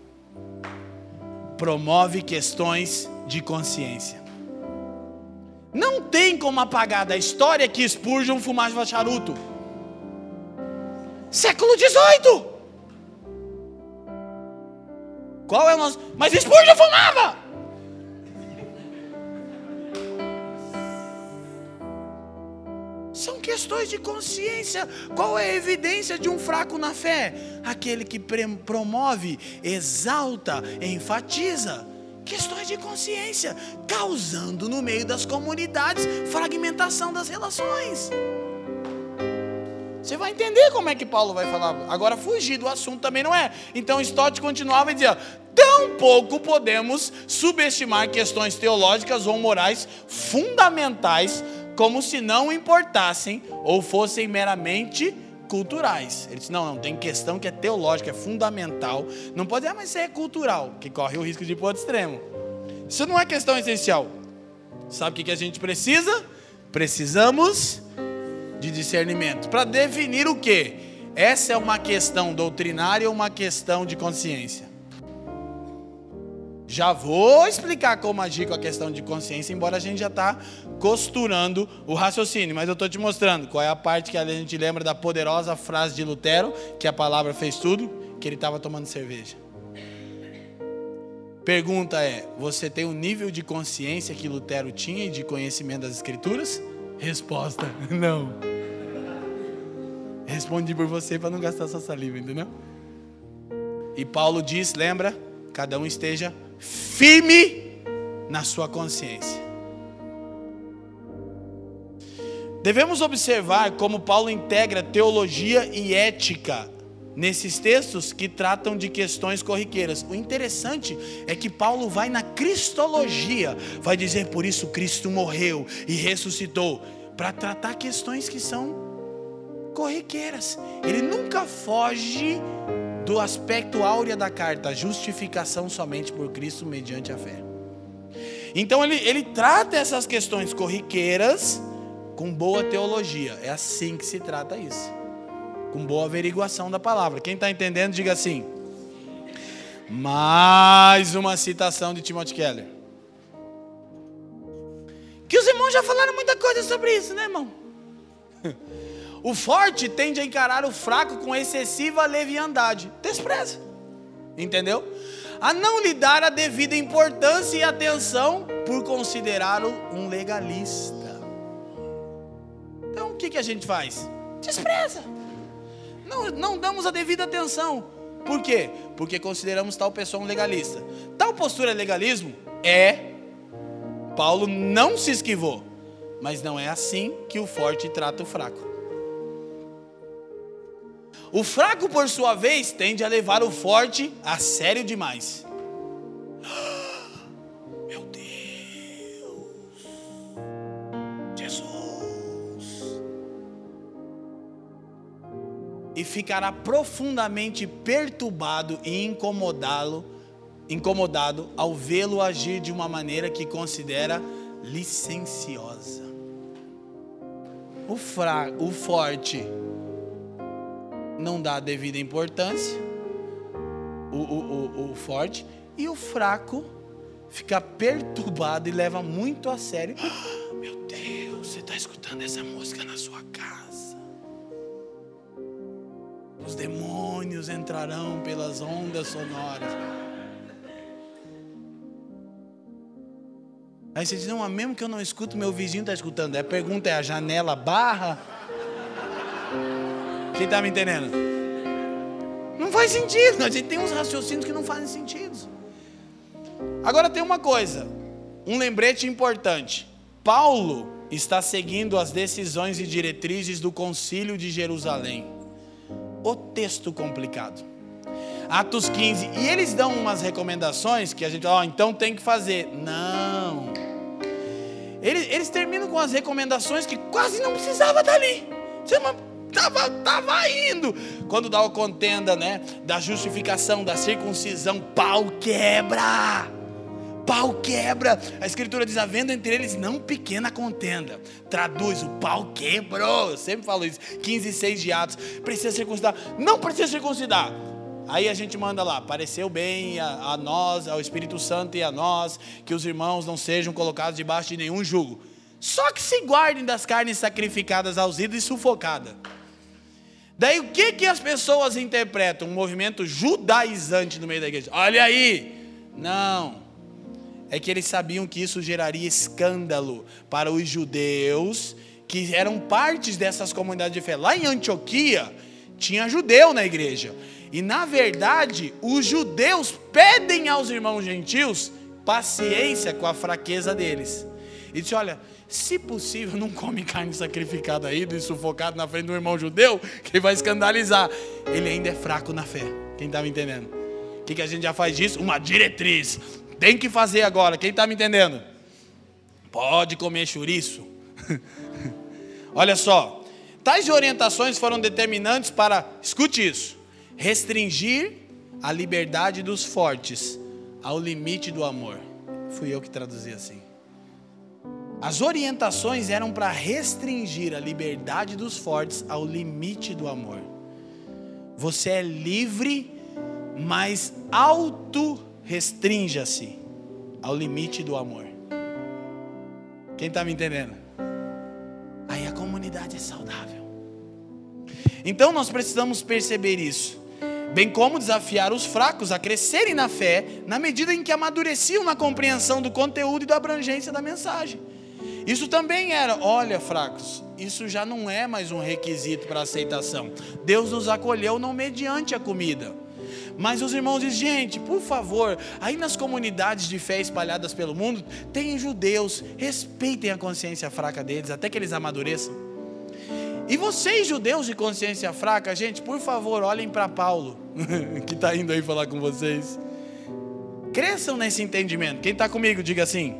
promove questões de consciência. Não tem como apagar da história que Spurgeon fumava charuto. Século XVIII. Qual é o nosso. Mas Spurgeon fumava! São questões de consciência. Qual é a evidência de um fraco na fé? Aquele que promove, exalta, enfatiza. Questões de consciência, causando no meio das comunidades fragmentação das relações. Você vai entender como é que Paulo vai falar. Agora, fugir do assunto também não é. Então, Stott continuava e dizia: tampouco podemos subestimar questões teológicas ou morais fundamentais como se não importassem ou fossem meramente culturais. Ele disse: não, não, tem questão que é teológica, é fundamental. Não pode dizer, ah, mas isso é cultural, que corre o risco de ir para outro extremo. Isso não é questão essencial. Sabe o que a gente precisa? Precisamos de discernimento. Para definir o que? Essa é uma questão doutrinária ou uma questão de consciência? Já vou explicar como agir com a questão de consciência, embora a gente já está costurando o raciocínio, mas eu estou te mostrando qual é a parte que a gente lembra da poderosa frase de Lutero, que a palavra fez tudo, que ele estava tomando cerveja. Pergunta é: você tem o nível de consciência que Lutero tinha e de conhecimento das Escrituras? Resposta: não. Respondi por você para não gastar sua saliva, entendeu? E Paulo diz: lembra? Cada um esteja firme na sua consciência. Devemos observar como Paulo integra teologia e ética nesses textos que tratam de questões corriqueiras. O interessante é que Paulo vai na cristologia, vai dizer por isso Cristo morreu e ressuscitou, para tratar questões que são corriqueiras. Ele nunca foge do aspecto áurea da carta, justificação somente por Cristo mediante a fé. Então ele, ele trata essas questões corriqueiras com boa teologia. É assim que se trata isso. Com boa averiguação da palavra. Quem está entendendo, diga assim. Mais uma citação de Timothy Keller. Que os irmãos já falaram muita coisa sobre isso, né, irmão? O forte tende a encarar o fraco com excessiva leviandade. Despreza. Entendeu? A não lhe dar a devida importância e atenção por considerá-lo um legalista. Então o que, que a gente faz? Despreza. Não, não damos a devida atenção. Por quê? Porque consideramos tal pessoa um legalista. Tal postura é legalismo? É. Paulo não se esquivou. Mas não é assim que o forte trata o fraco. O fraco, por sua vez, tende a levar o forte a sério demais. Meu Deus, Jesus. E ficará profundamente perturbado e incomodá-lo, incomodado ao vê-lo agir de uma maneira que considera licenciosa. O fraco, o forte não dá a devida importância, o, o, o, o forte, e o fraco fica perturbado e leva muito a sério. Oh, meu Deus, você está escutando essa música na sua casa. Os demônios entrarão pelas ondas sonoras. Aí você diz, não, mesmo que eu não escuto, meu vizinho está escutando. A pergunta é, a janela barra? Quem está me entendendo? Não faz sentido. A gente tem uns raciocínios que não fazem sentido. Agora tem uma coisa, um lembrete importante. Paulo está seguindo as decisões e diretrizes do Concílio de Jerusalém. O texto complicado. Atos 15. E eles dão umas recomendações que a gente, ó, oh, então tem que fazer. Não. Eles, eles terminam com as recomendações que quase não precisava estar ali. Você não Tava, tava indo. Quando dá a contenda, né? Da justificação, da circuncisão, pau quebra. Pau quebra. A escritura diz: havendo entre eles não pequena contenda. Traduz: o pau quebrou. Eu sempre falo isso. 15 e 6 de Atos. Precisa circuncidar. Não precisa circuncidar. Aí a gente manda lá, pareceu bem a, a, nós, ao Espírito Santo e a nós, que os irmãos não sejam colocados debaixo de nenhum jugo. Só que se guardem das carnes sacrificadas aos ídolos e sufocadas. Daí o que, que as pessoas interpretam? Um movimento judaizante no meio da igreja. Olha aí! Não. É que eles sabiam que isso geraria escândalo para os judeus que eram partes dessas comunidades de fé. Lá em Antioquia, tinha judeu na igreja. E na verdade, os judeus pedem aos irmãos gentios paciência com a fraqueza deles. E diz: olha, se possível, não come carne sacrificada aí, e sufocado na frente um irmão judeu, que vai escandalizar. Ele ainda é fraco na fé. Quem está me entendendo? O que, que a gente já faz disso? Uma diretriz. Tem que fazer agora. Quem está me entendendo? Pode comer chouriço. Olha só. Tais orientações foram determinantes para, escute isso, restringir a liberdade dos fortes ao limite do amor. Fui eu que traduzi assim. As orientações eram para restringir a liberdade dos fortes ao limite do amor. Você é livre, mas auto-restrinja-se ao limite do amor. Quem está me entendendo? Aí a comunidade é saudável. Então nós precisamos perceber isso, bem como desafiar os fracos a crescerem na fé, na medida em que amadureciam na compreensão do conteúdo e da abrangência da mensagem. Isso também era, olha, fracos, isso já não é mais um requisito para aceitação. Deus nos acolheu não mediante a comida. Mas os irmãos dizem, gente, por favor, aí nas comunidades de fé espalhadas pelo mundo, tem judeus, respeitem a consciência fraca deles, até que eles amadureçam. E vocês, judeus de consciência fraca, gente, por favor, olhem para Paulo, que está indo aí falar com vocês. Cresçam nesse entendimento. Quem está comigo, diga assim.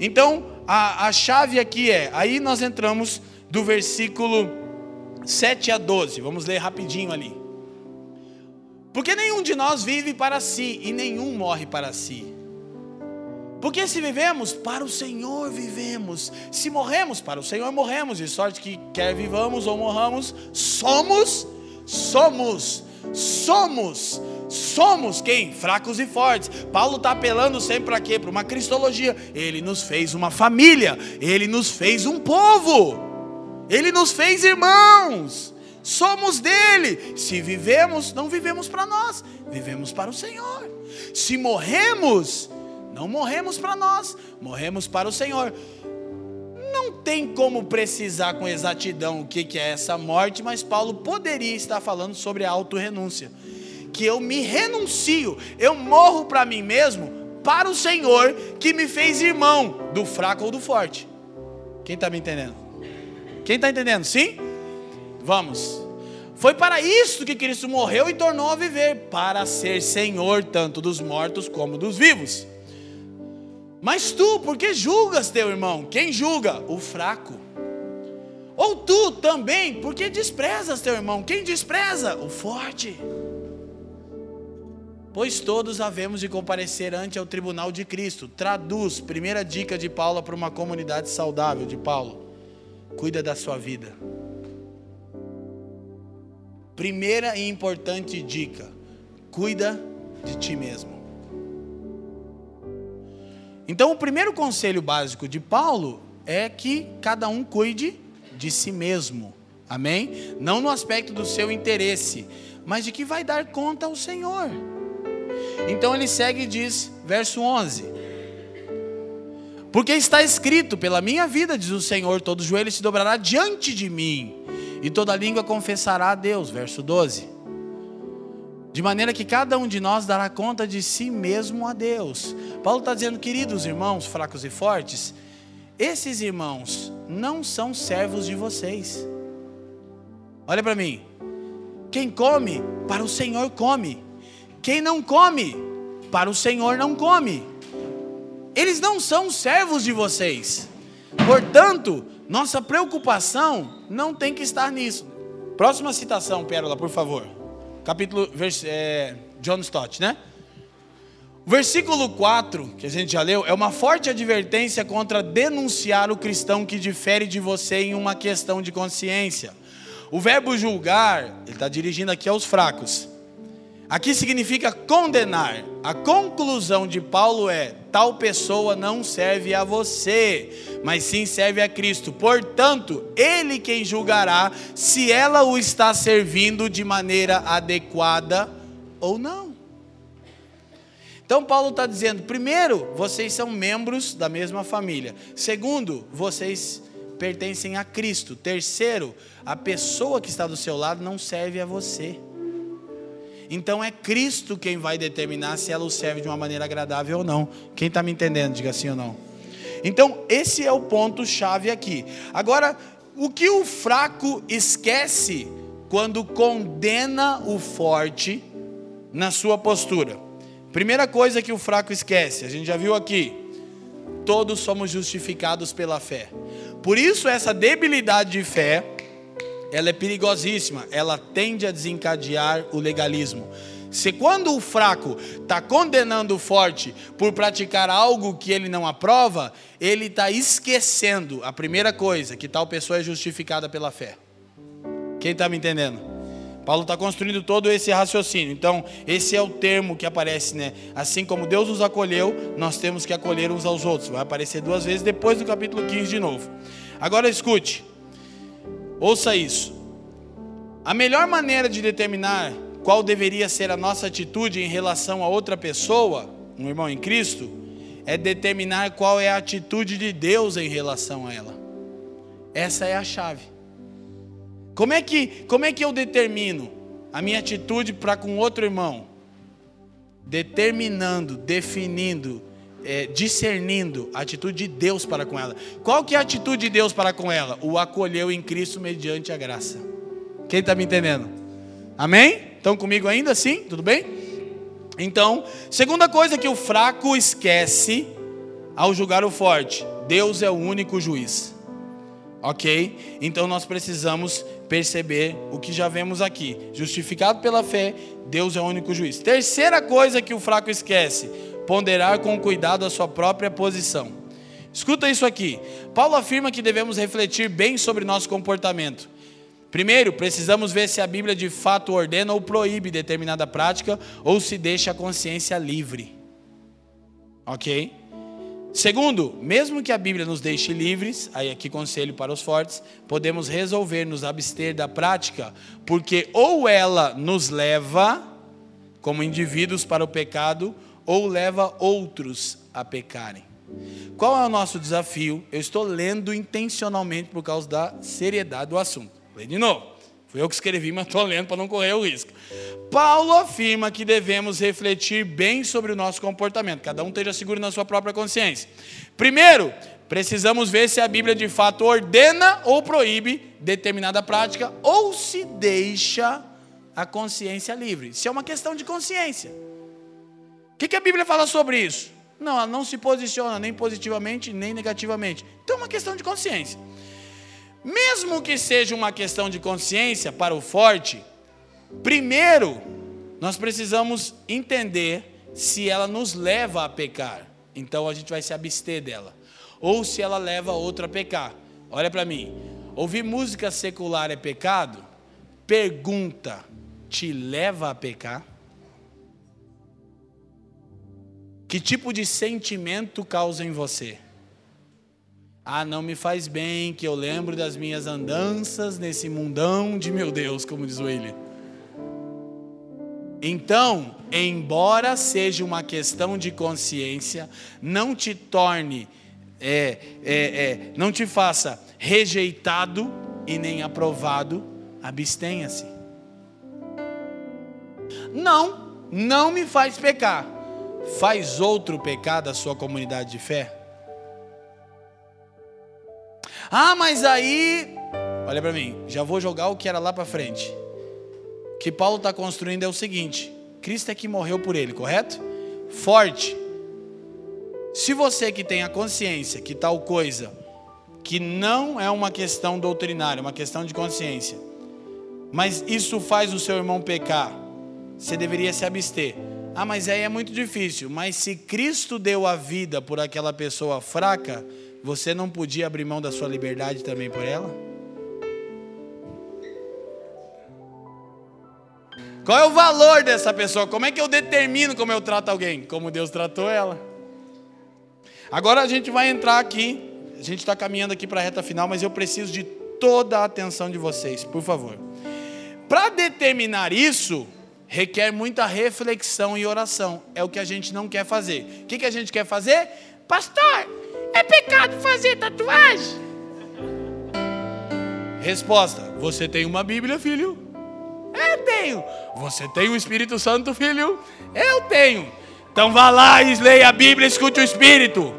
Então, a, a chave aqui é, aí nós entramos do versículo 7 a 12, vamos ler rapidinho ali. Porque nenhum de nós vive para si e nenhum morre para si. Porque se vivemos, para o Senhor vivemos. Se morremos, para o Senhor morremos. De sorte que, quer vivamos ou morramos, somos, somos, somos, somos quem? Fracos e fortes. Paulo está apelando sempre para quê? Para uma cristologia. Ele nos fez uma família, ele nos fez um povo, ele nos fez irmãos. Somos dele. Se vivemos, não vivemos para nós, vivemos para o Senhor. Se morremos, não morremos para nós, morremos para o Senhor. Não tem como precisar com exatidão o que é essa morte, mas Paulo poderia estar falando sobre a autorrenúncia. Que eu me renuncio, eu morro para mim mesmo, para o Senhor que me fez irmão do fraco ou do forte. Quem está me entendendo? Quem está entendendo? Sim? Vamos. Foi para isso que Cristo morreu e tornou a viver, para ser Senhor tanto dos mortos como dos vivos. Mas tu, por que julgas teu irmão? Quem julga? O fraco. Ou tu também, por que desprezas teu irmão? Quem despreza? O forte. Pois todos havemos de comparecer ante o tribunal de Cristo. Traduz, primeira dica de Paulo para uma comunidade saudável de Paulo. Cuida da sua vida. Primeira e importante dica: cuida de ti mesmo. Então, o primeiro conselho básico de Paulo é que cada um cuide de si mesmo. Amém? Não no aspecto do seu interesse, mas de que vai dar conta ao Senhor. Então ele segue e diz, verso 11: Porque está escrito: Pela minha vida, diz o Senhor, todo joelho se dobrará diante de mim, e toda língua confessará a Deus. Verso 12. De maneira que cada um de nós dará conta de si mesmo a Deus. Paulo está dizendo, queridos irmãos, fracos e fortes, esses irmãos não são servos de vocês. Olha para mim. Quem come, para o Senhor come. Quem não come, para o Senhor não come. Eles não são servos de vocês. Portanto, nossa preocupação não tem que estar nisso. Próxima citação, Pérola, por favor capítulo, vers, é, John Stott, né? O versículo 4, que a gente já leu, é uma forte advertência contra denunciar o cristão que difere de você em uma questão de consciência. O verbo julgar, ele está dirigindo aqui aos fracos. Aqui significa condenar. A conclusão de Paulo é: tal pessoa não serve a você, mas sim serve a Cristo. Portanto, ele quem julgará se ela o está servindo de maneira adequada ou não. Então, Paulo está dizendo: primeiro, vocês são membros da mesma família. Segundo, vocês pertencem a Cristo. Terceiro, a pessoa que está do seu lado não serve a você. Então é Cristo quem vai determinar se ela o serve de uma maneira agradável ou não. Quem está me entendendo, diga sim ou não. Então, esse é o ponto-chave aqui. Agora, o que o fraco esquece quando condena o forte na sua postura? Primeira coisa que o fraco esquece, a gente já viu aqui. Todos somos justificados pela fé. Por isso, essa debilidade de fé ela é perigosíssima, ela tende a desencadear o legalismo. Se quando o fraco está condenando o forte por praticar algo que ele não aprova, ele está esquecendo a primeira coisa, que tal pessoa é justificada pela fé. Quem está me entendendo? Paulo está construindo todo esse raciocínio. Então, esse é o termo que aparece, né? Assim como Deus nos acolheu, nós temos que acolher uns aos outros. Vai aparecer duas vezes depois do capítulo 15 de novo. Agora escute. Ouça isso. A melhor maneira de determinar qual deveria ser a nossa atitude em relação a outra pessoa, um irmão em Cristo, é determinar qual é a atitude de Deus em relação a ela. Essa é a chave. Como é que, como é que eu determino a minha atitude para com outro irmão? Determinando, definindo é, discernindo a atitude de Deus para com ela. Qual que é a atitude de Deus para com ela? O acolheu em Cristo mediante a graça. Quem está me entendendo? Amém? Estão comigo ainda? Sim? Tudo bem? Então, segunda coisa que o fraco esquece ao julgar o forte: Deus é o único juiz. Ok? Então nós precisamos perceber o que já vemos aqui. Justificado pela fé, Deus é o único juiz. Terceira coisa que o fraco esquece: ponderar com cuidado a sua própria posição. Escuta isso aqui. Paulo afirma que devemos refletir bem sobre nosso comportamento. Primeiro, precisamos ver se a Bíblia de fato ordena ou proíbe determinada prática ou se deixa a consciência livre. Ok? Segundo, mesmo que a Bíblia nos deixe livres, aí aqui conselho para os fortes, podemos resolver nos abster da prática, porque ou ela nos leva, como indivíduos, para o pecado, ou leva outros a pecarem. Qual é o nosso desafio? Eu estou lendo intencionalmente por causa da seriedade do assunto. Lê de novo. Fui eu que escrevi, mas estou lendo para não correr o risco. Paulo afirma que devemos refletir bem sobre o nosso comportamento. Cada um esteja seguro na sua própria consciência. Primeiro, precisamos ver se a Bíblia de fato ordena ou proíbe determinada prática ou se deixa a consciência livre. Se é uma questão de consciência. Que, que a Bíblia fala sobre isso? Não, ela não se posiciona nem positivamente nem negativamente. Então é uma questão de consciência. Mesmo que seja uma questão de consciência para o forte, primeiro nós precisamos entender se ela nos leva a pecar. Então a gente vai se abster dela. Ou se ela leva outro a pecar. Olha para mim. Ouvir música secular é pecado? Pergunta: te leva a pecar? Que tipo de sentimento causa em você? Ah, não me faz bem, que eu lembro das minhas andanças nesse mundão de meu Deus, como diz o William. Então, embora seja uma questão de consciência, não te torne, é, é, é, não te faça rejeitado e nem aprovado, abstenha-se. Não, não me faz pecar faz outro pecar da sua comunidade de fé? Ah, mas aí, olha para mim, já vou jogar o que era lá para frente. O que Paulo está construindo é o seguinte: Cristo é que morreu por ele, correto? Forte. Se você que tem a consciência que tal coisa, que não é uma questão doutrinária, é uma questão de consciência, mas isso faz o seu irmão pecar, você deveria se abster. Ah, mas aí é muito difícil. Mas se Cristo deu a vida por aquela pessoa fraca, você não podia abrir mão da sua liberdade também por ela? Qual é o valor dessa pessoa? Como é que eu determino como eu trato alguém? Como Deus tratou ela. Agora a gente vai entrar aqui. A gente está caminhando aqui para a reta final, mas eu preciso de toda a atenção de vocês, por favor. Para determinar isso, requer muita reflexão e oração. É o que a gente não quer fazer. O que, que a gente quer fazer? Pastor, é pecado fazer tatuagem? Resposta: Você tem uma Bíblia, filho? Eu tenho. Você tem o Espírito Santo, filho? Eu tenho. Então vá lá e leia a Bíblia, escute o Espírito.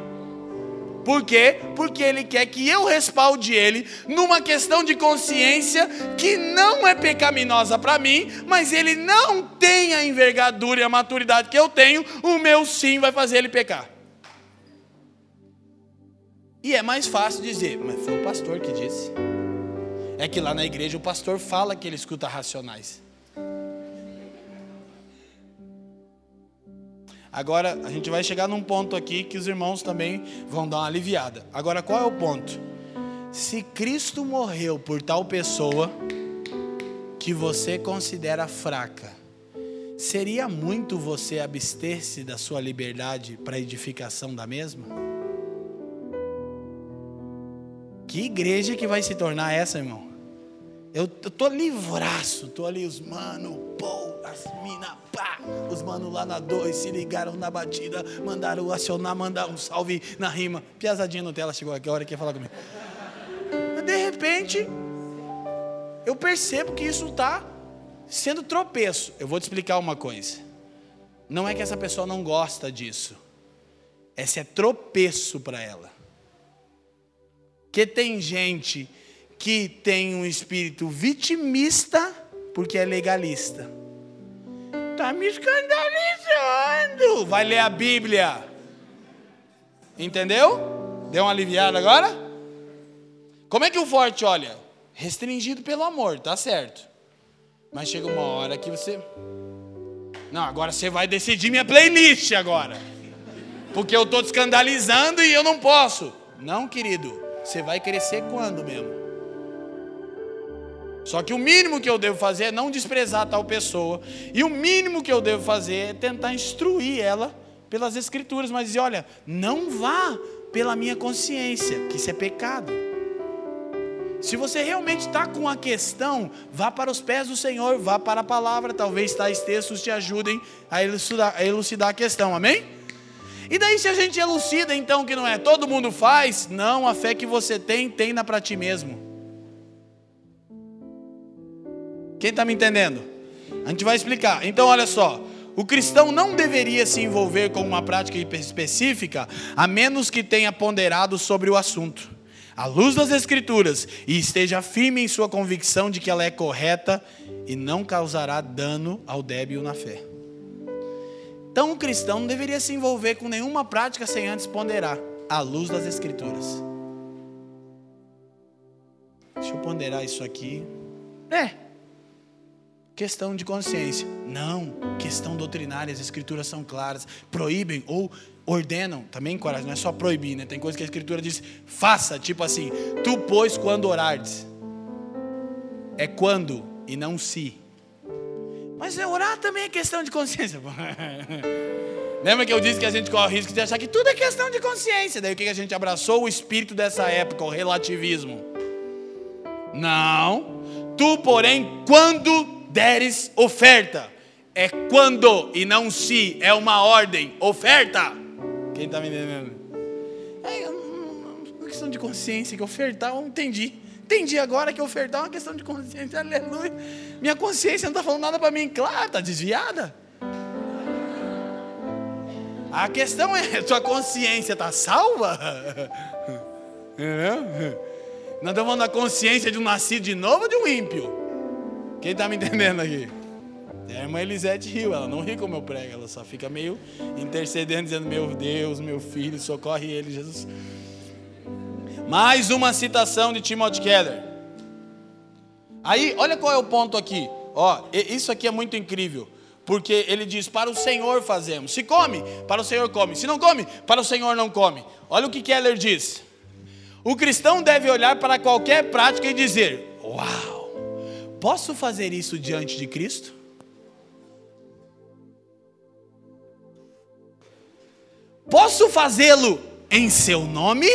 Por quê? Porque ele quer que eu respalde ele numa questão de consciência que não é pecaminosa para mim, mas ele não tem a envergadura e a maturidade que eu tenho, o meu sim vai fazer ele pecar. E é mais fácil dizer, mas foi o pastor que disse. É que lá na igreja o pastor fala que ele escuta racionais. Agora a gente vai chegar num ponto aqui que os irmãos também vão dar uma aliviada. Agora qual é o ponto? Se Cristo morreu por tal pessoa que você considera fraca, seria muito você abster-se da sua liberdade para edificação da mesma? Que igreja que vai se tornar essa, irmão? Eu, eu tô livraço, tô ali os mano, pô, as mina, pá, os mano lá na dois se ligaram na batida, mandaram acionar, mandar um salve na rima. Piazadinha no tela chegou aqui, a hora que ia falar comigo. Mas de repente, eu percebo que isso está sendo tropeço. Eu vou te explicar uma coisa. Não é que essa pessoa não gosta disso. Esse é tropeço para ela. Que tem gente que tem um espírito vitimista porque é legalista. Está me escandalizando. Vai ler a Bíblia. Entendeu? Deu uma aliviada agora? Como é que o forte olha? restringido pelo amor, tá certo. Mas chega uma hora que você. Não, agora você vai decidir minha playlist agora. Porque eu estou te escandalizando e eu não posso. Não, querido. Você vai crescer quando mesmo? Só que o mínimo que eu devo fazer é não desprezar tal pessoa. E o mínimo que eu devo fazer é tentar instruir ela pelas escrituras, mas dizer, olha, não vá pela minha consciência, que isso é pecado. Se você realmente está com a questão, vá para os pés do Senhor, vá para a palavra, talvez tais textos te ajudem a elucidar, a elucidar a questão, amém? E daí, se a gente elucida então que não é todo mundo faz, não, a fé que você tem, tem para ti mesmo. Quem está me entendendo? A gente vai explicar. Então, olha só. O cristão não deveria se envolver com uma prática específica, a menos que tenha ponderado sobre o assunto, à luz das Escrituras, e esteja firme em sua convicção de que ela é correta e não causará dano ao débil na fé. Então, o cristão não deveria se envolver com nenhuma prática sem antes ponderar, à luz das Escrituras. Deixa eu ponderar isso aqui. É, questão de consciência. Não, questão doutrinária, as escrituras são claras, proíbem ou ordenam, também coragem, não é só proibir, né? Tem coisa que a escritura diz, faça, tipo assim, tu pois quando orardes. É quando e não se. Mas é orar também é questão de consciência. Lembra que eu disse que a gente corre o risco de achar que tudo é questão de consciência? Daí o que a gente abraçou? O espírito dessa época, o relativismo. Não. Tu, porém, quando deres oferta. É quando e não se, é uma ordem. Oferta. Quem está me entendendo? É uma questão de consciência, que ofertar, eu entendi. Entendi agora que ofertar é uma questão de consciência. Aleluia. Minha consciência não está falando nada para mim. Claro, está desviada. A questão é, sua consciência está salva? Entendeu? Nós estamos falando da consciência de um nascido de novo ou de um ímpio? Quem está me entendendo aqui? É a irmã Elisete riu, ela não ri como eu prego, ela só fica meio intercedendo, dizendo: Meu Deus, meu filho, socorre ele, Jesus. Mais uma citação de Timothy Keller. Aí, olha qual é o ponto aqui. Ó, isso aqui é muito incrível. Porque ele diz: Para o Senhor fazemos. Se come, para o Senhor come. Se não come, para o Senhor não come. Olha o que Keller diz. O cristão deve olhar para qualquer prática e dizer: Uau! Posso fazer isso diante de Cristo? Posso fazê-lo em seu nome?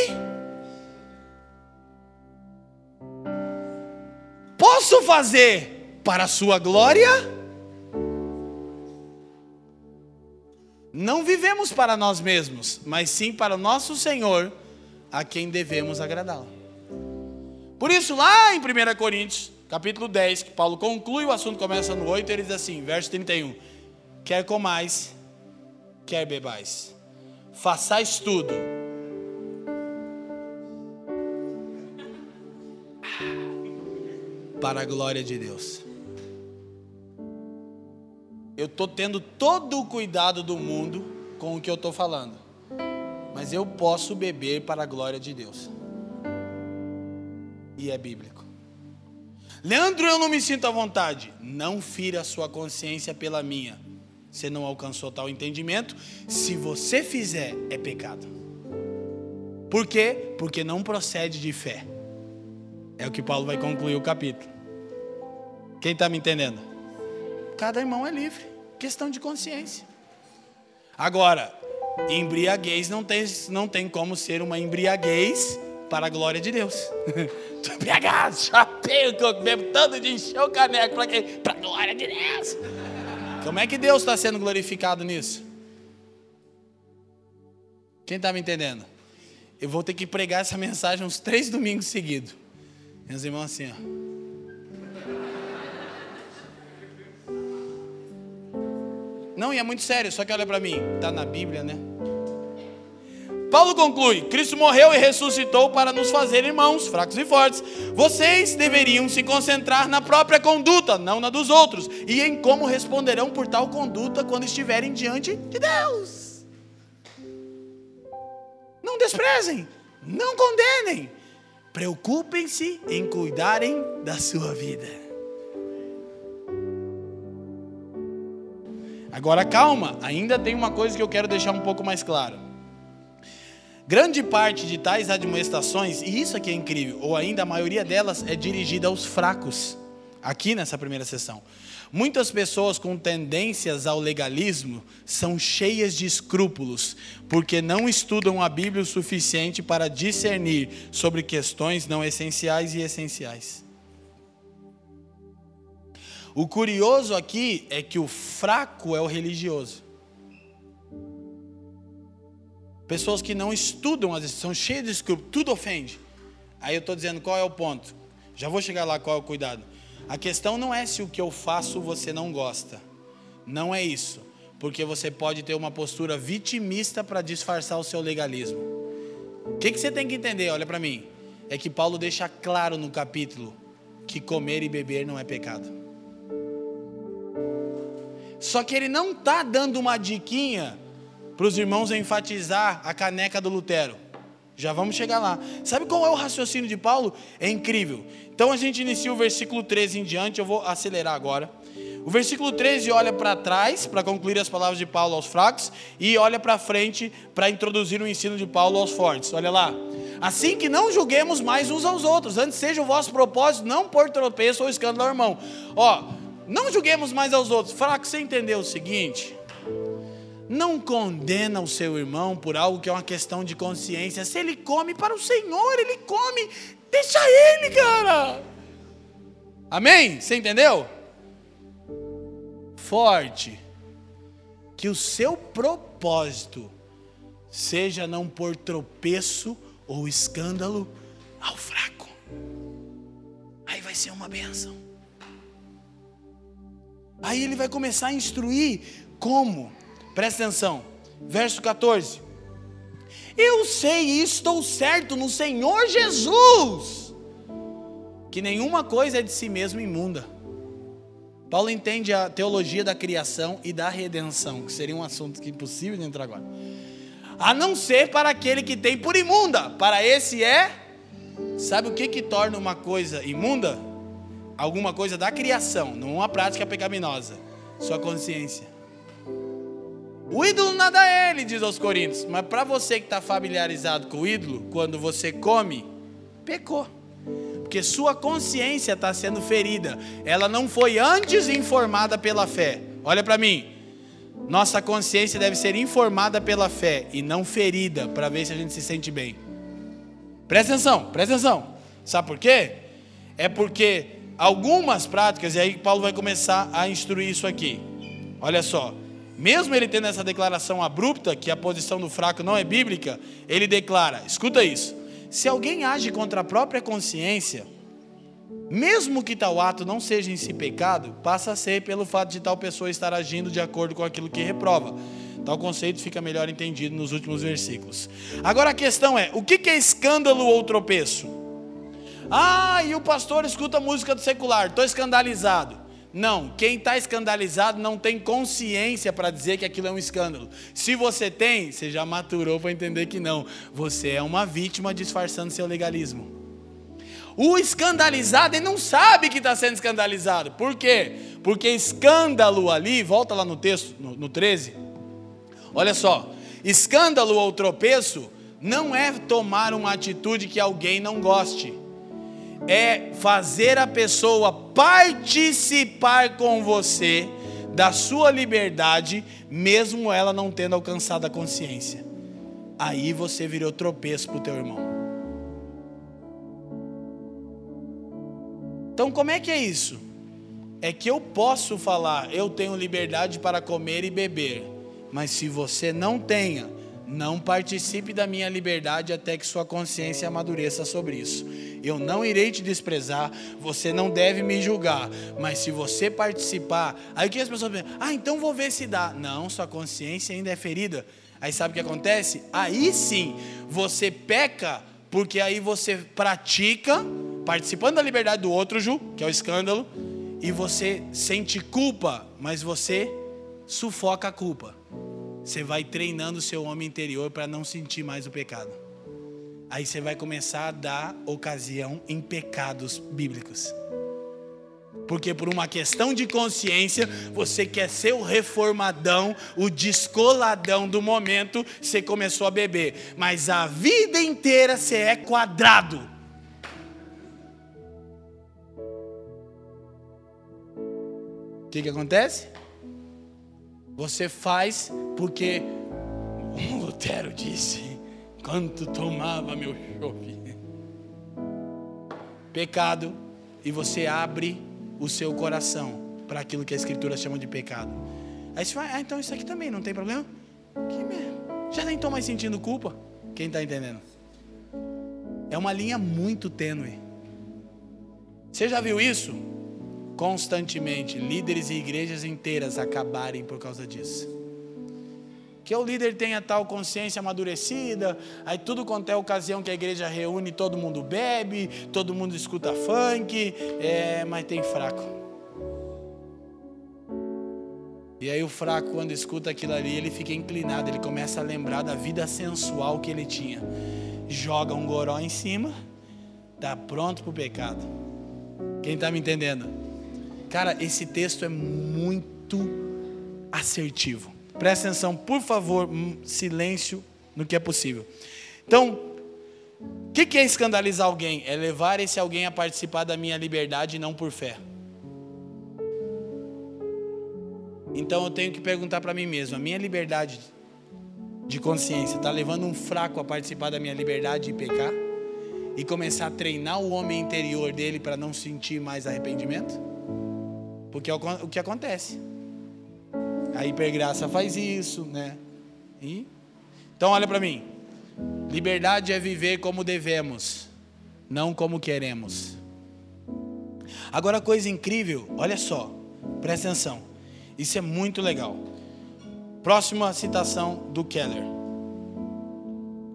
Posso fazer para a sua glória? Não vivemos para nós mesmos, mas sim para o nosso Senhor, a quem devemos agradá-lo. Por isso, lá em 1 Coríntios, capítulo 10, que Paulo conclui o assunto, começa no 8, ele diz assim, verso 31: Quer comais, quer bebais, façais tudo. Para a glória de Deus. Eu estou tendo todo o cuidado do mundo com o que eu estou falando, mas eu posso beber para a glória de Deus, e é bíblico. Leandro, eu não me sinto à vontade. Não fira a sua consciência pela minha. Você não alcançou tal entendimento. Se você fizer, é pecado. Por quê? Porque não procede de fé. É o que Paulo vai concluir o capítulo. Quem está me entendendo? Cada irmão é livre. Questão de consciência. Agora, embriaguez não tem, não tem como ser uma embriaguez para a glória de Deus. Estou embriagado, chapei, bebo tanto de encher o caneco para quê? Para a glória de Deus. Como é que Deus está sendo glorificado nisso? Quem está me entendendo? Eu vou ter que pregar essa mensagem uns três domingos seguidos. Meus irmãos, assim, ó. Não, e é muito sério, só que olha para mim, está na Bíblia, né? Paulo conclui: Cristo morreu e ressuscitou para nos fazer irmãos, fracos e fortes. Vocês deveriam se concentrar na própria conduta, não na dos outros, e em como responderão por tal conduta quando estiverem diante de Deus. Não desprezem, não condenem, Preocupem-se em cuidarem da sua vida. Agora calma, ainda tem uma coisa que eu quero deixar um pouco mais claro. Grande parte de tais admoestações, e isso aqui é incrível, ou ainda a maioria delas é dirigida aos fracos, aqui nessa primeira sessão. Muitas pessoas com tendências ao legalismo são cheias de escrúpulos, porque não estudam a Bíblia o suficiente para discernir sobre questões não essenciais e essenciais. O curioso aqui é que o fraco é o religioso. Pessoas que não estudam, são cheias de escrúpulos, tudo ofende. Aí eu estou dizendo qual é o ponto. Já vou chegar lá, qual é o cuidado. A questão não é se o que eu faço você não gosta. Não é isso. Porque você pode ter uma postura vitimista para disfarçar o seu legalismo. O que, que você tem que entender? Olha para mim. É que Paulo deixa claro no capítulo que comer e beber não é pecado. Só que ele não está dando uma diquinha para os irmãos enfatizar a caneca do Lutero. Já vamos chegar lá. Sabe qual é o raciocínio de Paulo? É incrível. Então a gente inicia o versículo 13 em diante, eu vou acelerar agora. O versículo 13 olha para trás, para concluir as palavras de Paulo aos fracos, e olha para frente para introduzir o ensino de Paulo aos fortes. Olha lá. Assim que não julguemos mais uns aos outros, antes seja o vosso propósito não por tropeço ou escândalo ao irmão. Ó, não julguemos mais aos outros. Fraco, você entendeu o seguinte? Não condena o seu irmão por algo que é uma questão de consciência. Se ele come para o Senhor, ele come. Deixa ele, cara. Amém? Você entendeu? Forte. Que o seu propósito seja não por tropeço ou escândalo ao fraco. Aí vai ser uma benção. Aí ele vai começar a instruir como Presta atenção, verso 14. Eu sei e estou certo no Senhor Jesus, que nenhuma coisa é de si mesmo imunda. Paulo entende a teologia da criação e da redenção, que seria um assunto que é impossível de entrar agora. A não ser para aquele que tem por imunda, para esse é. Sabe o que, que torna uma coisa imunda? Alguma coisa da criação, não uma prática pecaminosa. Sua consciência. O ídolo nada é ele, diz aos Coríntios. Mas para você que está familiarizado com o ídolo, quando você come, pecou. Porque sua consciência está sendo ferida. Ela não foi antes informada pela fé. Olha para mim. Nossa consciência deve ser informada pela fé e não ferida para ver se a gente se sente bem. Presta atenção, presta atenção. Sabe por quê? É porque algumas práticas, e aí Paulo vai começar a instruir isso aqui. Olha só. Mesmo ele tendo essa declaração abrupta, que a posição do fraco não é bíblica, ele declara: escuta isso. Se alguém age contra a própria consciência, mesmo que tal ato não seja em si pecado, passa a ser pelo fato de tal pessoa estar agindo de acordo com aquilo que reprova. Tal conceito fica melhor entendido nos últimos versículos. Agora a questão é: o que é escândalo ou tropeço? Ah, e o pastor escuta música do secular, estou escandalizado. Não, quem está escandalizado não tem consciência para dizer que aquilo é um escândalo. Se você tem, você já maturou para entender que não. Você é uma vítima disfarçando seu legalismo. O escandalizado ele não sabe que está sendo escandalizado. Por quê? Porque escândalo ali, volta lá no texto, no, no 13. Olha só, escândalo ou tropeço não é tomar uma atitude que alguém não goste é fazer a pessoa participar com você da sua liberdade, mesmo ela não tendo alcançado a consciência. Aí você virou tropeço para o teu irmão. Então, como é que é isso? É que eu posso falar, eu tenho liberdade para comer e beber, mas se você não tenha, não participe da minha liberdade até que sua consciência amadureça sobre isso. Eu não irei te desprezar, você não deve me julgar, mas se você participar, aí que as pessoas pensam? Ah, então vou ver se dá. Não, sua consciência ainda é ferida. Aí sabe o que acontece? Aí sim, você peca, porque aí você pratica, participando da liberdade do outro, Ju, que é o escândalo, e você sente culpa, mas você sufoca a culpa. Você vai treinando o seu homem interior para não sentir mais o pecado. aí você vai começar a dar ocasião em pecados bíblicos. Porque por uma questão de consciência, você quer ser o reformadão, o descoladão do momento, você começou a beber. Mas a vida inteira você é quadrado. O que, que acontece? Você faz porque Lutero disse: quanto tomava meu chope. Pecado, e você abre o seu coração para aquilo que a Escritura chama de pecado. Aí você vai, ah, então isso aqui também não tem problema? Que mesmo? Já nem estou mais sentindo culpa. Quem está entendendo? É uma linha muito tênue. Você já viu isso? Constantemente, líderes e igrejas inteiras acabarem por causa disso. Que o líder tenha tal consciência amadurecida, aí tudo quanto é ocasião que a igreja reúne, todo mundo bebe, todo mundo escuta funk, é, mas tem fraco. E aí o fraco, quando escuta aquilo ali, ele fica inclinado, ele começa a lembrar da vida sensual que ele tinha. Joga um goró em cima, está pronto para o pecado. Quem está me entendendo? Cara, esse texto é muito assertivo. Presta atenção, por favor, silêncio no que é possível. Então, o que, que é escandalizar alguém? É levar esse alguém a participar da minha liberdade não por fé. Então eu tenho que perguntar para mim mesmo: a minha liberdade de consciência está levando um fraco a participar da minha liberdade e pecar? E começar a treinar o homem interior dele para não sentir mais arrependimento? Porque é o que acontece. A hipergraça faz isso, né? E? Então olha para mim. Liberdade é viver como devemos, não como queremos. Agora coisa incrível, olha só, presta atenção. Isso é muito legal. Próxima citação do Keller.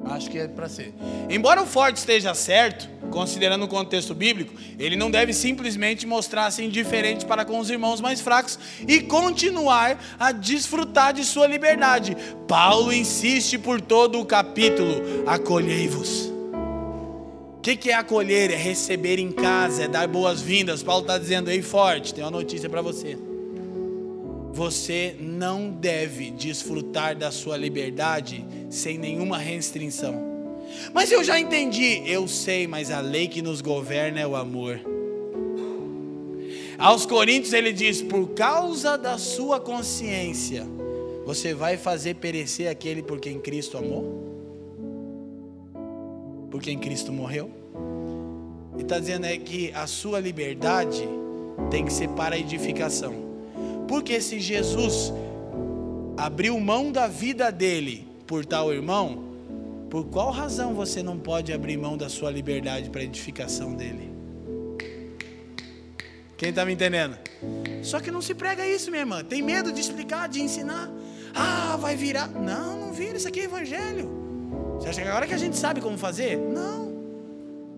Acho que é para ser. Embora o forte esteja certo, considerando o contexto bíblico, ele não deve simplesmente mostrar-se indiferente para com os irmãos mais fracos e continuar a desfrutar de sua liberdade. Paulo insiste por todo o capítulo: acolhei-vos. O que, que é acolher? É receber em casa, é dar boas-vindas. Paulo está dizendo: ei, forte, tem uma notícia para você você não deve desfrutar da sua liberdade sem nenhuma restrição. Mas eu já entendi, eu sei, mas a lei que nos governa é o amor. Aos Coríntios ele diz: por causa da sua consciência, você vai fazer perecer aquele por quem Cristo amou? Por quem Cristo morreu? Ele está dizendo é que a sua liberdade tem que ser para edificação. Porque se Jesus abriu mão da vida dele por tal irmão, por qual razão você não pode abrir mão da sua liberdade para edificação dele? Quem está me entendendo? Só que não se prega isso, minha irmã. Tem medo de explicar, de ensinar. Ah, vai virar. Não, não vira. Isso aqui é evangelho. Você acha que agora que a gente sabe como fazer? Não.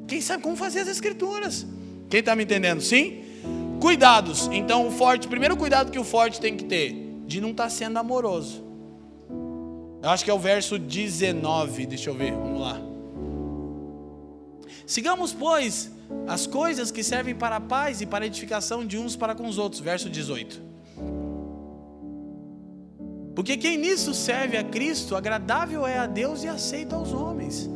Quem sabe como fazer as escrituras? Quem está me entendendo? Sim? Cuidados. Então, o forte, primeiro cuidado que o forte tem que ter, de não estar tá sendo amoroso. Eu acho que é o verso 19, deixa eu ver, vamos lá. Sigamos, pois, as coisas que servem para a paz e para a edificação de uns para com os outros. Verso 18. Porque quem nisso serve a Cristo, agradável é a Deus e aceito aos homens.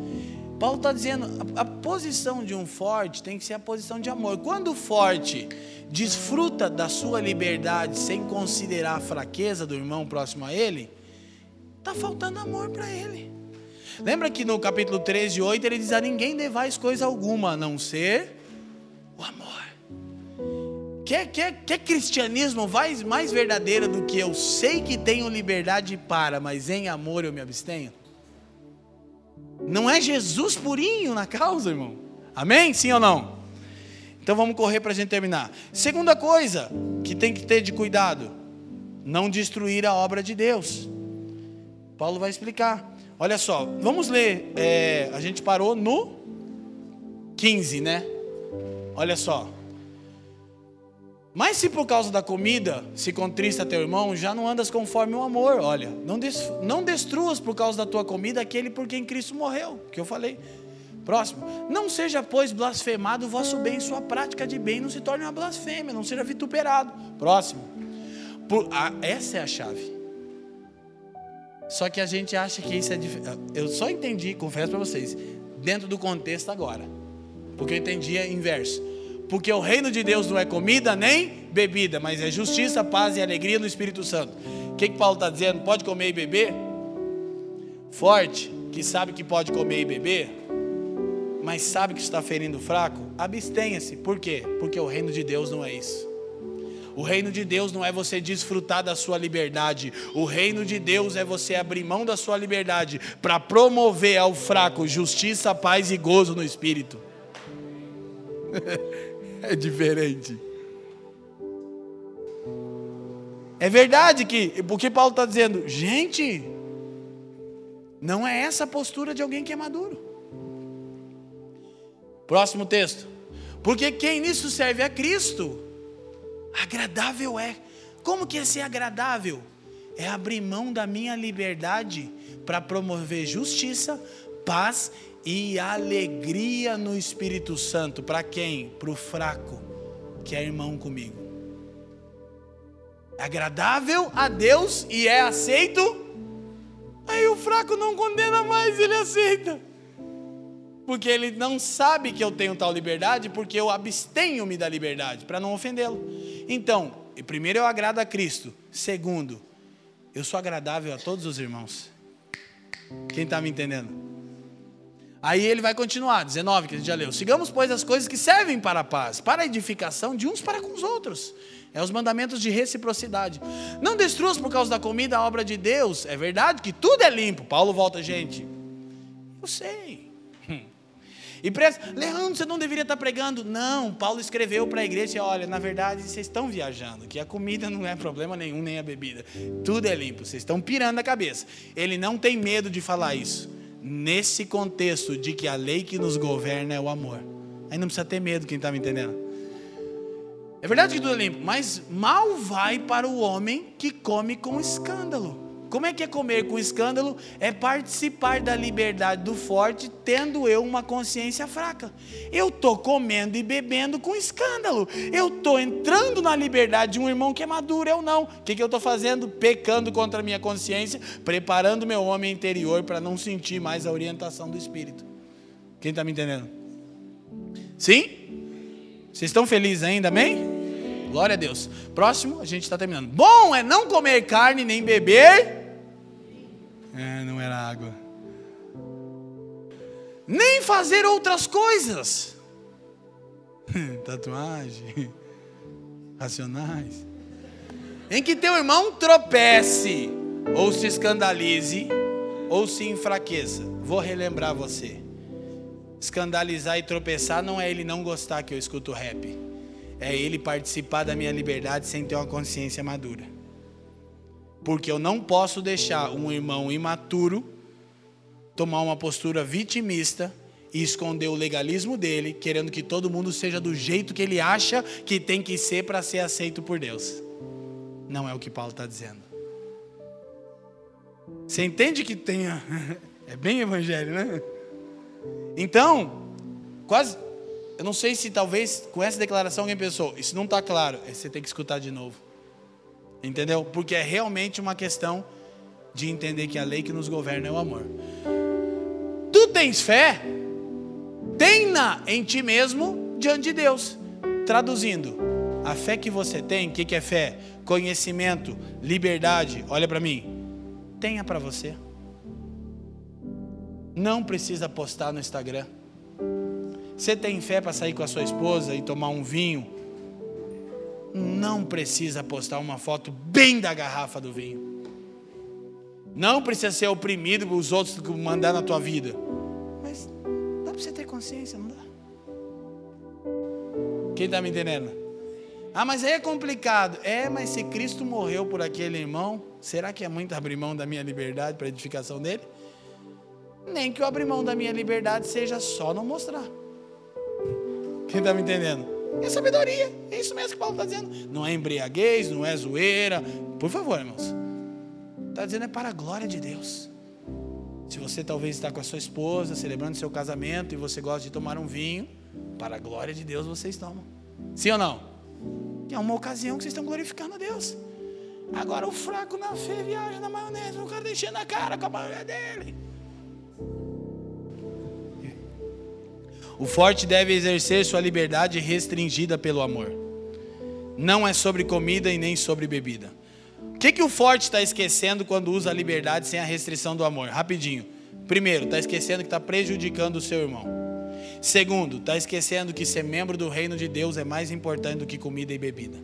Paulo está dizendo, a, a, posição de um forte tem que ser a posição de amor. Quando o forte desfruta da sua liberdade sem considerar a fraqueza do irmão próximo a ele, está faltando amor para ele. Lembra que no capítulo 13, 8 ele diz: A ninguém devais coisa alguma a não ser o amor. Quer, quer, quer cristianismo mais, mais verdadeiro do que eu sei que tenho liberdade para, mas em amor eu me abstenho? Não é Jesus purinho na causa, irmão? Amém? Sim ou não? Então vamos correr para a gente terminar. Segunda coisa que tem que ter de cuidado: não destruir a obra de Deus. Paulo vai explicar. Olha só, vamos ler. É, a gente parou no 15, né? Olha só. Mas se por causa da comida se contrista teu irmão, já não andas conforme o amor. Olha, não, des, não destruas por causa da tua comida aquele por quem Cristo morreu, que eu falei. Próximo. Não seja, pois, blasfemado o vosso bem, sua prática de bem não se torne uma blasfêmia, não seja vituperado. Próximo. Por, ah, essa é a chave. Só que a gente acha que isso é diferente. Eu só entendi, confesso para vocês, dentro do contexto agora. Porque eu entendia inverso. Porque o reino de Deus não é comida nem bebida, mas é justiça, paz e alegria no Espírito Santo. O que, que Paulo está dizendo? Pode comer e beber? Forte, que sabe que pode comer e beber, mas sabe que está ferindo o fraco, abstenha-se. Por quê? Porque o reino de Deus não é isso. O reino de Deus não é você desfrutar da sua liberdade. O reino de Deus é você abrir mão da sua liberdade para promover ao fraco justiça, paz e gozo no espírito. é diferente. É verdade que, porque Paulo está dizendo, gente, não é essa a postura de alguém que é maduro. Próximo texto. Porque quem nisso serve a Cristo, agradável é. Como que é ser agradável? É abrir mão da minha liberdade para promover justiça, paz e alegria no Espírito Santo. Para quem? Para o fraco, que é irmão comigo. É agradável a Deus e é aceito. Aí o fraco não condena mais, ele aceita. Porque ele não sabe que eu tenho tal liberdade, porque eu abstenho-me da liberdade, para não ofendê-lo. Então, primeiro eu agrado a Cristo. Segundo, eu sou agradável a todos os irmãos. Quem está me entendendo? Aí ele vai continuar, 19, que a gente já leu. Sigamos, pois, as coisas que servem para a paz, para a edificação de uns para com os outros. É os mandamentos de reciprocidade. Não destruas por causa da comida a obra de Deus. É verdade que tudo é limpo. Paulo volta, gente. Eu sei. Hum. E presta, Leandro, você não deveria estar pregando. Não, Paulo escreveu para a igreja: olha, na verdade vocês estão viajando, que a comida não é problema nenhum, nem a bebida. Tudo é limpo, vocês estão pirando a cabeça. Ele não tem medo de falar isso nesse contexto de que a lei que nos governa é o amor. Aí não precisa ter medo, quem está me entendendo? É verdade que tudo é limpo, mas mal vai para o homem que come com escândalo. Como é que é comer com escândalo? É participar da liberdade do forte, tendo eu uma consciência fraca. Eu estou comendo e bebendo com escândalo. Eu estou entrando na liberdade de um irmão que é maduro, eu não. O que, que eu estou fazendo? Pecando contra a minha consciência, preparando meu homem interior para não sentir mais a orientação do Espírito. Quem está me entendendo? Sim? Vocês estão felizes ainda, amém? Glória a Deus. Próximo, a gente está terminando. Bom é não comer carne nem beber é, não era água. Nem fazer outras coisas. Tatuagem. Racionais. Em que teu irmão tropece, ou se escandalize, ou se enfraqueça. Vou relembrar você. Escandalizar e tropeçar não é ele não gostar que eu escuto rap. É ele participar da minha liberdade sem ter uma consciência madura. Porque eu não posso deixar um irmão imaturo tomar uma postura vitimista e esconder o legalismo dele, querendo que todo mundo seja do jeito que ele acha que tem que ser para ser aceito por Deus. Não é o que Paulo está dizendo. Você entende que tem. É bem evangelho, né? Então, quase. Eu não sei se talvez com essa declaração alguém pensou, isso não está claro. Você tem que escutar de novo. Entendeu? Porque é realmente uma questão de entender que a lei que nos governa é o amor. Tu tens fé? Tenha em ti mesmo diante de Deus. Traduzindo, a fé que você tem, o que, que é fé? Conhecimento, liberdade. Olha para mim. Tenha para você. Não precisa postar no Instagram. Você tem fé para sair com a sua esposa e tomar um vinho não precisa postar uma foto bem da garrafa do vinho. Não precisa ser oprimido por os outros mandar na tua vida. Mas dá para você ter consciência, não dá? Quem está me entendendo? Ah, mas aí é complicado. É, mas se Cristo morreu por aquele irmão, será que é muito abrir mão da minha liberdade para edificação dele? Nem que o abrir mão da minha liberdade seja só não mostrar. Quem está me entendendo? É sabedoria. É isso mesmo que Paulo está dizendo. Não é embriaguez, não é zoeira. Por favor, irmãos. Está dizendo é para a glória de Deus. Se você talvez está com a sua esposa, celebrando seu casamento e você gosta de tomar um vinho, para a glória de Deus vocês tomam. Sim ou não? É uma ocasião que vocês estão glorificando a Deus. Agora o fraco na fé viaja na maionese, o cara deixando a cara com a maionese dele. O forte deve exercer sua liberdade restringida pelo amor. Não é sobre comida e nem sobre bebida. O que, que o forte está esquecendo quando usa a liberdade sem a restrição do amor? Rapidinho. Primeiro, está esquecendo que está prejudicando o seu irmão. Segundo, está esquecendo que ser membro do reino de Deus é mais importante do que comida e bebida.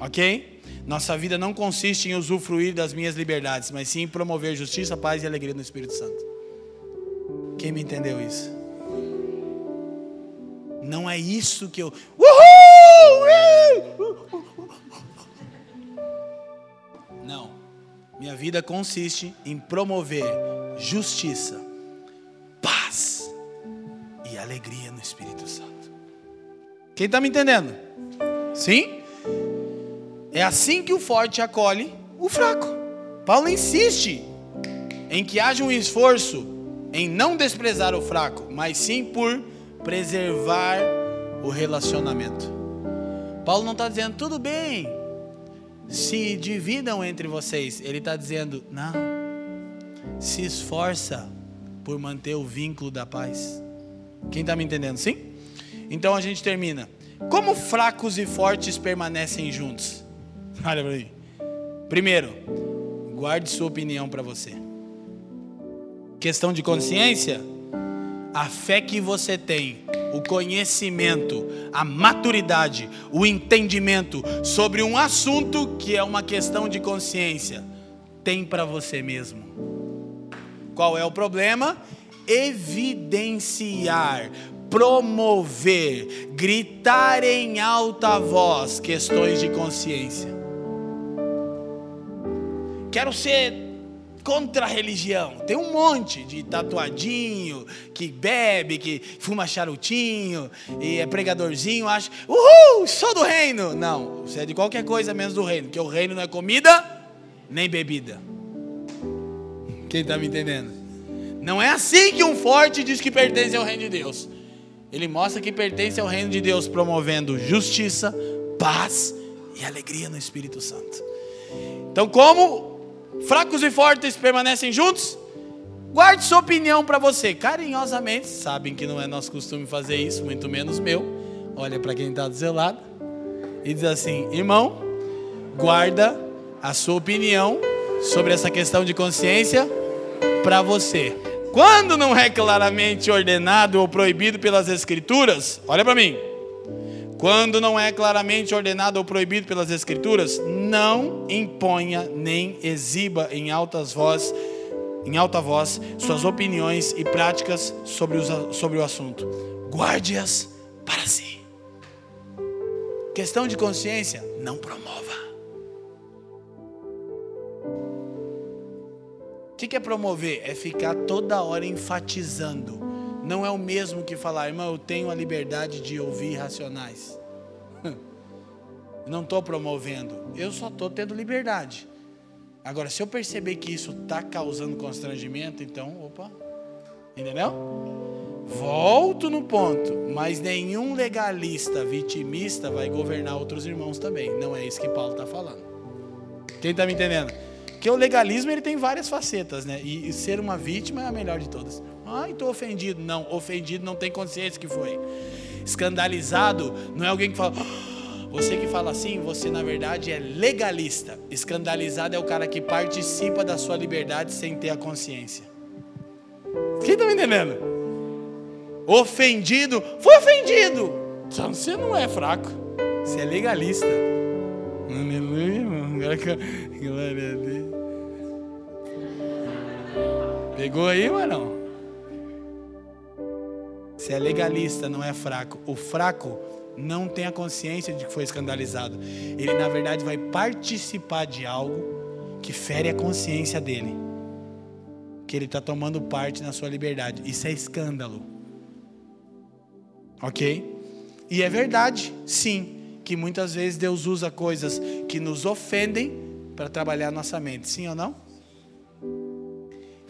Ok? Nossa vida não consiste em usufruir das minhas liberdades, mas sim em promover justiça, paz e alegria no Espírito Santo. Quem me entendeu isso? Não é isso que eu. Uhul! Não. Minha vida consiste em promover justiça, paz e alegria no Espírito Santo. Quem está me entendendo? Sim? É assim que o forte acolhe o fraco. Paulo insiste em que haja um esforço em não desprezar o fraco, mas sim por preservar o relacionamento. Paulo não está dizendo, tudo bem, se dividam entre vocês. Ele está dizendo, não, se esforça por manter o vínculo da paz. Quem está me entendendo, sim? Então a gente termina. Como fracos e fortes permanecem juntos? Olha para mim. Primeiro, guarde sua opinião para você. Questão de consciência a fé que você tem, o conhecimento, a maturidade, o entendimento sobre um assunto que é uma questão de consciência, tem para você mesmo. Qual é o problema? Evidenciar, promover, gritar em alta voz questões de consciência. Quero ser contra a religião. Tem um monte de tatuadinho, que bebe, que fuma charutinho, e é pregadorzinho, acha, uhul, sou do reino. Não, você é de qualquer coisa menos do reino, porque o reino não é comida nem bebida. Quem está me entendendo? Não é assim que um forte diz que pertence ao reino de Deus. Ele mostra que pertence ao reino de Deus, promovendo justiça, paz e alegria no Espírito Santo. Então, como fracos e fortes permanecem juntos? Guarde sua opinião para você, carinhosamente. Sabem que não é nosso costume fazer isso, muito menos meu. Olha para quem está do seu lado e diz assim: irmão, guarda a sua opinião sobre essa questão de consciência para você. Quando não é claramente ordenado ou proibido pelas Escrituras, olha para mim. Quando não é claramente ordenado ou proibido pelas Escrituras, não imponha nem exiba em altas voz, em alta voz suas opiniões e práticas sobre, os, sobre o assunto. Guarde-as para si. Questão de consciência, não promova. O que é promover? É ficar toda hora enfatizando não é o mesmo que falar, irmão, eu tenho a liberdade de ouvir racionais. Não estou promovendo, eu só estou tendo liberdade. Agora, se eu perceber que isso está causando constrangimento, então, opa, entendeu? Volto no ponto, mas nenhum legalista vitimista vai governar outros irmãos também. Não é isso que Paulo está falando. Quem está me entendendo? Porque o legalismo ele tem várias facetas, né? E, e ser uma vítima é a melhor de todas. Ai, estou ofendido. Não, ofendido não tem consciência que foi. Escandalizado não é alguém que fala. Ah, você que fala assim, você na verdade é legalista. Escandalizado é o cara que participa da sua liberdade sem ter a consciência. Quem está me entendendo? Ofendido, foi ofendido. Então você não é fraco, você é legalista. Aleluia, irmão. Glória a Deus. Pegou aí, mano? Se é legalista, não é fraco. O fraco não tem a consciência de que foi escandalizado. Ele, na verdade, vai participar de algo que fere a consciência dele. Que ele está tomando parte na sua liberdade. Isso é escândalo. Ok? E é verdade, sim, que muitas vezes Deus usa coisas que nos ofendem para trabalhar nossa mente. Sim ou não?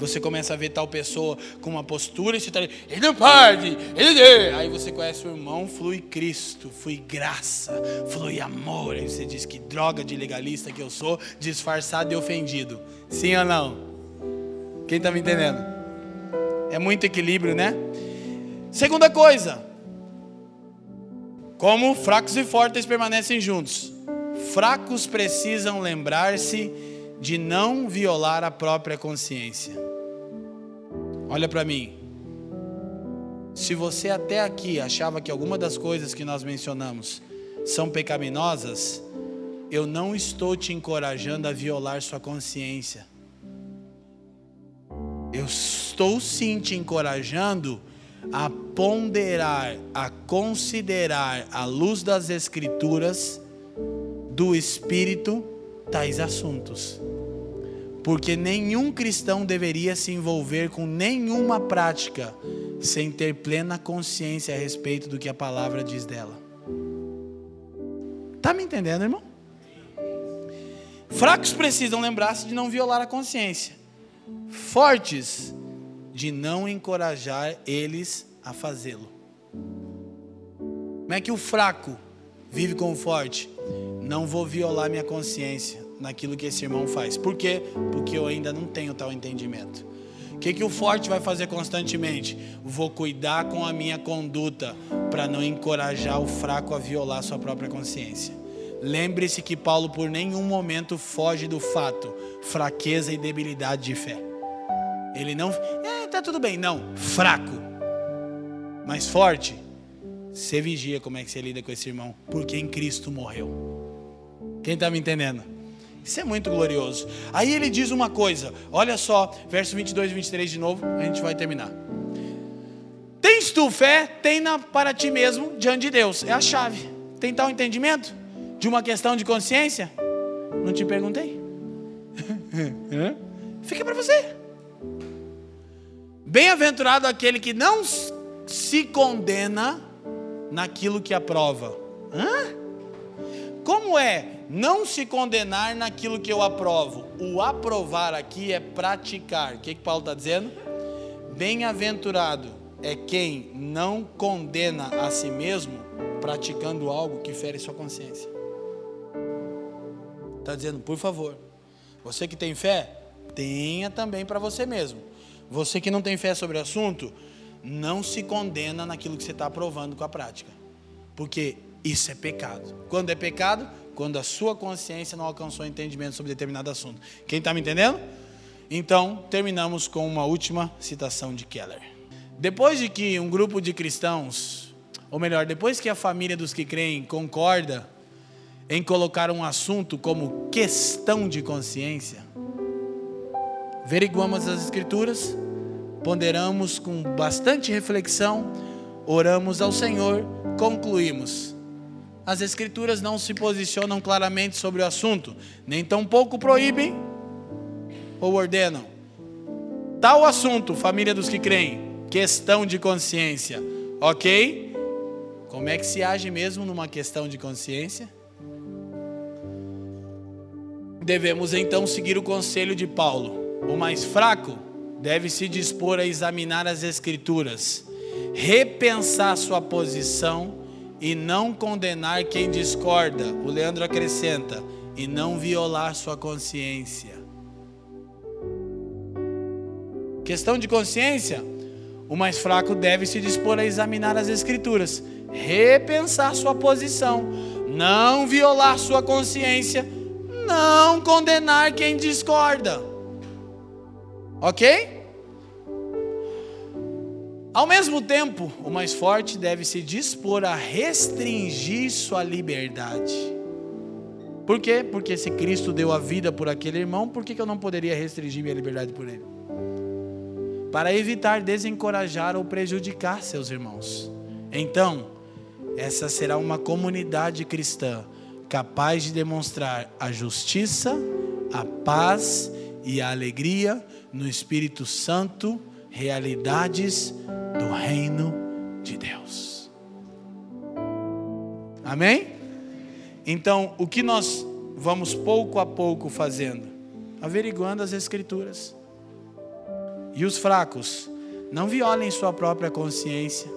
Você começa a ver tal pessoa com uma postura e você está ali, ele não pode, ele é. Aí você conhece o irmão, flui Cristo, flui graça, flui amor. Aí você diz que droga de legalista que eu sou, disfarçado e ofendido. Sim ou não? Quem está me entendendo? É muito equilíbrio, né? Segunda coisa, como fracos e fortes permanecem juntos. Fracos precisam lembrar-se de não violar a própria consciência. Olha para mim. Se você até aqui achava que alguma das coisas que nós mencionamos são pecaminosas, eu não estou te encorajando a violar sua consciência. Eu estou sim te encorajando a ponderar, a considerar à luz das Escrituras, do Espírito, tais assuntos. Porque nenhum cristão deveria se envolver com nenhuma prática sem ter plena consciência a respeito do que a palavra diz dela. Está me entendendo, irmão? Fracos precisam lembrar-se de não violar a consciência. Fortes de não encorajar eles a fazê-lo. Como é que o fraco vive com o forte? Não vou violar minha consciência naquilo que esse irmão faz. Por quê? Porque eu ainda não tenho tal entendimento. O que, que o forte vai fazer constantemente? Vou cuidar com a minha conduta para não encorajar o fraco a violar sua própria consciência. Lembre-se que Paulo por nenhum momento foge do fato, fraqueza e debilidade de fé. Ele não, é, tá tudo bem, não, fraco, mas forte. Você vigia como é que você lida com esse irmão, porque em Cristo morreu. Quem está me entendendo? Isso é muito glorioso. Aí ele diz uma coisa, olha só, verso 22 e 23 de novo, a gente vai terminar. Tens tu fé, tenha para ti mesmo diante de Deus, é a chave. Tem tal entendimento de uma questão de consciência? Não te perguntei. Fica para você. Bem-aventurado aquele que não se condena naquilo que aprova. Hã? Como é não se condenar naquilo que eu aprovo? O aprovar aqui é praticar. O que, que Paulo está dizendo? Bem-aventurado é quem não condena a si mesmo praticando algo que fere sua consciência. Está dizendo, por favor, você que tem fé, tenha também para você mesmo. Você que não tem fé sobre o assunto, não se condena naquilo que você está aprovando com a prática. Porque isso é pecado. Quando é pecado? Quando a sua consciência não alcançou entendimento sobre determinado assunto. Quem está me entendendo? Então, terminamos com uma última citação de Keller. Depois de que um grupo de cristãos, ou melhor, depois que a família dos que creem concorda em colocar um assunto como questão de consciência, averiguamos as Escrituras, ponderamos com bastante reflexão, oramos ao Senhor, concluímos. As Escrituras não se posicionam claramente sobre o assunto, nem tampouco proíbem ou ordenam. Tal assunto, família dos que creem, questão de consciência, ok? Como é que se age mesmo numa questão de consciência? Devemos então seguir o conselho de Paulo. O mais fraco deve se dispor a examinar as Escrituras, repensar sua posição e não condenar quem discorda. O Leandro acrescenta, e não violar sua consciência. Questão de consciência: o mais fraco deve se dispor a examinar as Escrituras, repensar sua posição, não violar sua consciência, não condenar quem discorda. Ok? Ao mesmo tempo, o mais forte deve se dispor a restringir sua liberdade. Por quê? Porque se Cristo deu a vida por aquele irmão, por que eu não poderia restringir minha liberdade por ele? Para evitar desencorajar ou prejudicar seus irmãos. Então, essa será uma comunidade cristã capaz de demonstrar a justiça, a paz e a alegria no Espírito Santo realidades reino de Deus. Amém? Então, o que nós vamos pouco a pouco fazendo? Averiguando as Escrituras, E os fracos, não violem sua própria consciência.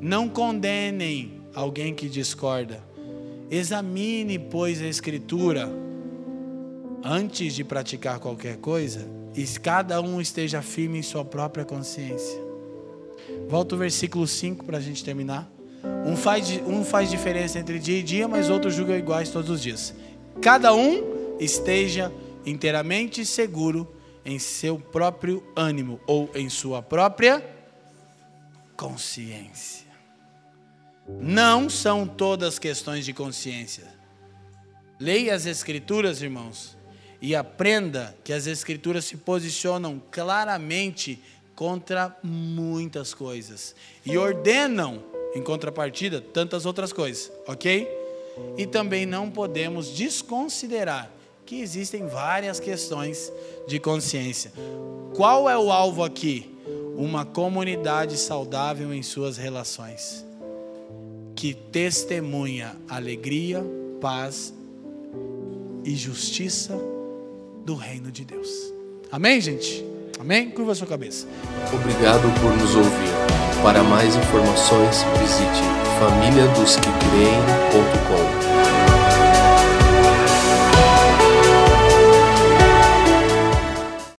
Não condenem alguém que discorda. Examine, pois, a Escritura antes de praticar qualquer coisa e cada um esteja firme em sua própria consciência. Volta o versículo 5 para a gente terminar. Um faz, um faz diferença entre dia e dia, mas outro julga iguais todos os dias. Cada um esteja inteiramente seguro em seu próprio ânimo ou em sua própria consciência. Não são todas questões de consciência. Leia as Escrituras, irmãos, e aprenda que as Escrituras se posicionam claramente contra muitas coisas e ordenam, em contrapartida, tantas outras coisas, ok? E também não podemos desconsiderar que existem várias questões de consciência. Qual é o alvo aqui? Uma comunidade saudável em suas relações, que testemunha alegria, paz e justiça do reino de Deus. Amém, gente? Amém? Curva sua cabeça.
Obrigado por nos ouvir. Para mais informações, visite famíliadosquecreem.com.